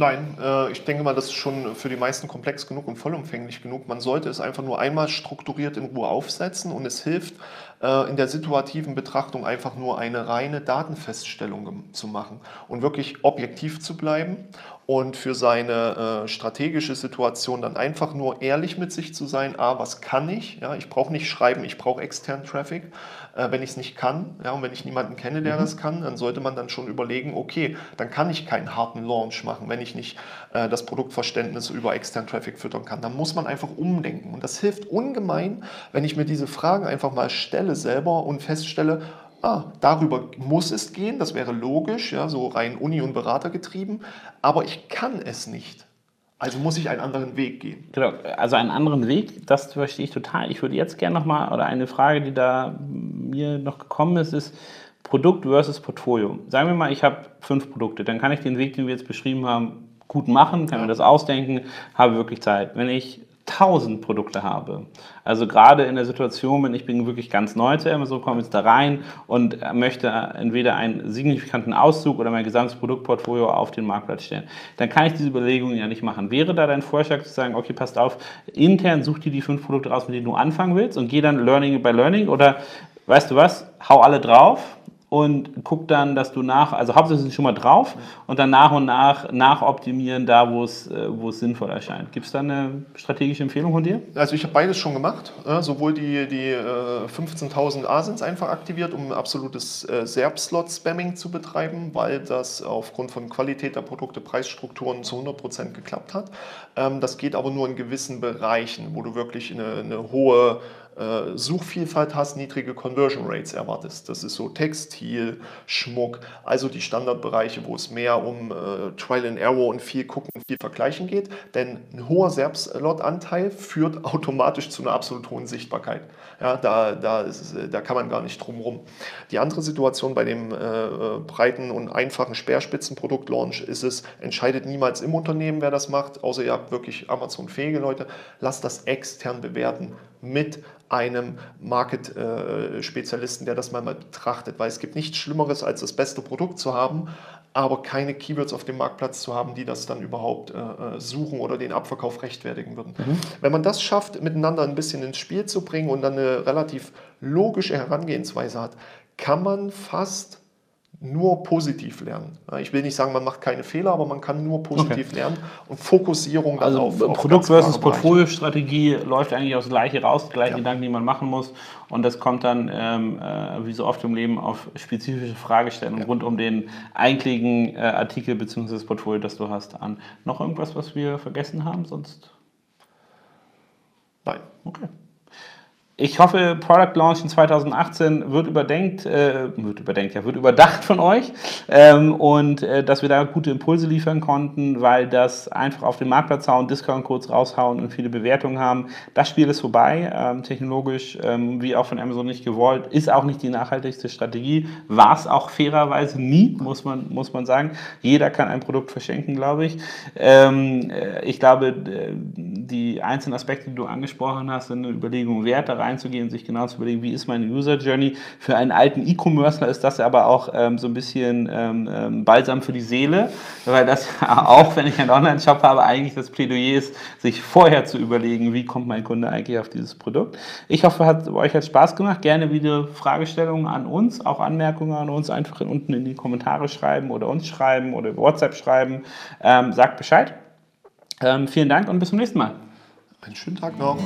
Nein, äh, ich denke mal, das ist schon für die meisten komplex genug und vollumfänglich genug. Man sollte es einfach nur einmal strukturiert in Ruhe aufsetzen und es hilft äh, in der situativen Betrachtung einfach nur eine reine Datenfeststellung zu machen und wirklich objektiv zu bleiben und für seine äh, strategische Situation dann einfach nur ehrlich mit sich zu sein. A, was kann ich? Ja, ich brauche nicht schreiben, ich brauche externen Traffic äh, wenn ich es nicht kann. Ja, und wenn ich niemanden kenne, der mhm. das kann, dann sollte man dann schon überlegen, okay, dann kann ich keinen harten Launch machen, wenn ich nicht äh, das Produktverständnis über externen Traffic füttern kann. Dann muss man einfach umdenken. Und das hilft ungemein, wenn ich mir diese Fragen einfach mal stelle selber und feststelle, Ah, darüber muss es gehen, das wäre logisch, ja, so rein Uni- und Berater getrieben, aber ich kann es nicht. Also muss ich einen anderen Weg gehen. Genau, also einen anderen Weg, das verstehe ich total. Ich würde jetzt gerne nochmal, oder eine Frage, die da mir noch gekommen ist, ist Produkt versus Portfolio. Sagen wir mal, ich habe fünf Produkte, dann kann ich den Weg, den wir jetzt beschrieben haben, gut machen, kann ja. mir das ausdenken, habe wirklich Zeit. Wenn ich 1000 Produkte habe. Also gerade in der Situation, wenn ich bin wirklich ganz neu zu Amazon, komme jetzt da rein und möchte entweder einen signifikanten Auszug oder mein gesamtes Produktportfolio auf den Marktplatz stellen, dann kann ich diese Überlegungen ja nicht machen. Wäre da dein Vorschlag zu sagen, okay, passt auf, intern such dir die fünf Produkte raus, mit denen du anfangen willst und geh dann Learning by Learning oder weißt du was, hau alle drauf und guck dann, dass du nach, also hauptsächlich schon mal drauf und dann nach und nach nachoptimieren da, wo es, äh, wo es sinnvoll erscheint. Gibt es da eine strategische Empfehlung von dir? Also ich habe beides schon gemacht, sowohl die, die 15.000 äh, Asins einfach aktiviert, um absolutes äh, SERP-Slot-Spamming zu betreiben, weil das aufgrund von Qualität der Produkte, Preisstrukturen zu 100% geklappt hat. Ähm, das geht aber nur in gewissen Bereichen, wo du wirklich eine, eine hohe Suchvielfalt hast, niedrige Conversion Rates erwartest. Das ist so Textil, Schmuck, also die Standardbereiche, wo es mehr um äh, Trial and Error und viel gucken und viel vergleichen geht. Denn ein hoher Selbstlot-Anteil führt automatisch zu einer absolut hohen Sichtbarkeit. Ja, da, da, ist, da kann man gar nicht drum rum. Die andere Situation bei dem äh, breiten und einfachen Speerspitzenprodukt-Launch ist es, entscheidet niemals im Unternehmen, wer das macht, außer ihr habt wirklich Amazon-fähige Leute. Lasst das extern bewerten mit einem Market-Spezialisten, der das mal betrachtet, weil es gibt nichts Schlimmeres, als das beste Produkt zu haben, aber keine Keywords auf dem Marktplatz zu haben, die das dann überhaupt äh, äh, suchen oder den Abverkauf rechtfertigen würden. Mhm. Wenn man das schafft, miteinander ein bisschen ins Spiel zu bringen und dann eine relativ logische Herangehensweise hat, kann man fast nur positiv lernen. Ich will nicht sagen, man macht keine Fehler, aber man kann nur positiv okay. lernen und Fokussierung also auf, auf Produkt versus Portfoliostrategie läuft eigentlich aufs Gleiche raus, die gleichen ja. Gedanken, die man machen muss und das kommt dann, ähm, äh, wie so oft im Leben, auf spezifische Fragestellungen ja. rund um den eigentlichen äh, Artikel bzw. das Portfolio, das du hast, an. Noch irgendwas, was wir vergessen haben sonst? Nein. Okay. Ich hoffe, Product Launch in 2018 wird überdenkt, äh, wird überdenkt, ja, wird überdacht von euch ähm, und äh, dass wir da gute Impulse liefern konnten, weil das einfach auf den Marktplatz hauen, Discount-Codes raushauen und viele Bewertungen haben. Das Spiel ist vorbei, ähm, technologisch, ähm, wie auch von Amazon nicht gewollt, ist auch nicht die nachhaltigste Strategie, war es auch fairerweise nie, muss man, muss man sagen. Jeder kann ein Produkt verschenken, glaube ich. Ähm, äh, ich glaube, die einzelnen Aspekte, die du angesprochen hast, sind eine Überlegung wert, da reinzugehen, sich genau zu überlegen, wie ist meine User Journey. Für einen alten E-Commercer ist das aber auch ähm, so ein bisschen ähm, ähm Balsam für die Seele, weil das auch, wenn ich einen Online-Shop habe, eigentlich das Plädoyer ist, sich vorher zu überlegen, wie kommt mein Kunde eigentlich auf dieses Produkt. Ich hoffe, hat euch hat Spaß gemacht. Gerne wieder Fragestellungen an uns, auch Anmerkungen an uns, einfach unten in die Kommentare schreiben oder uns schreiben oder WhatsApp schreiben. Ähm, sagt Bescheid. Ähm, vielen Dank und bis zum nächsten Mal. Einen schönen Tag noch.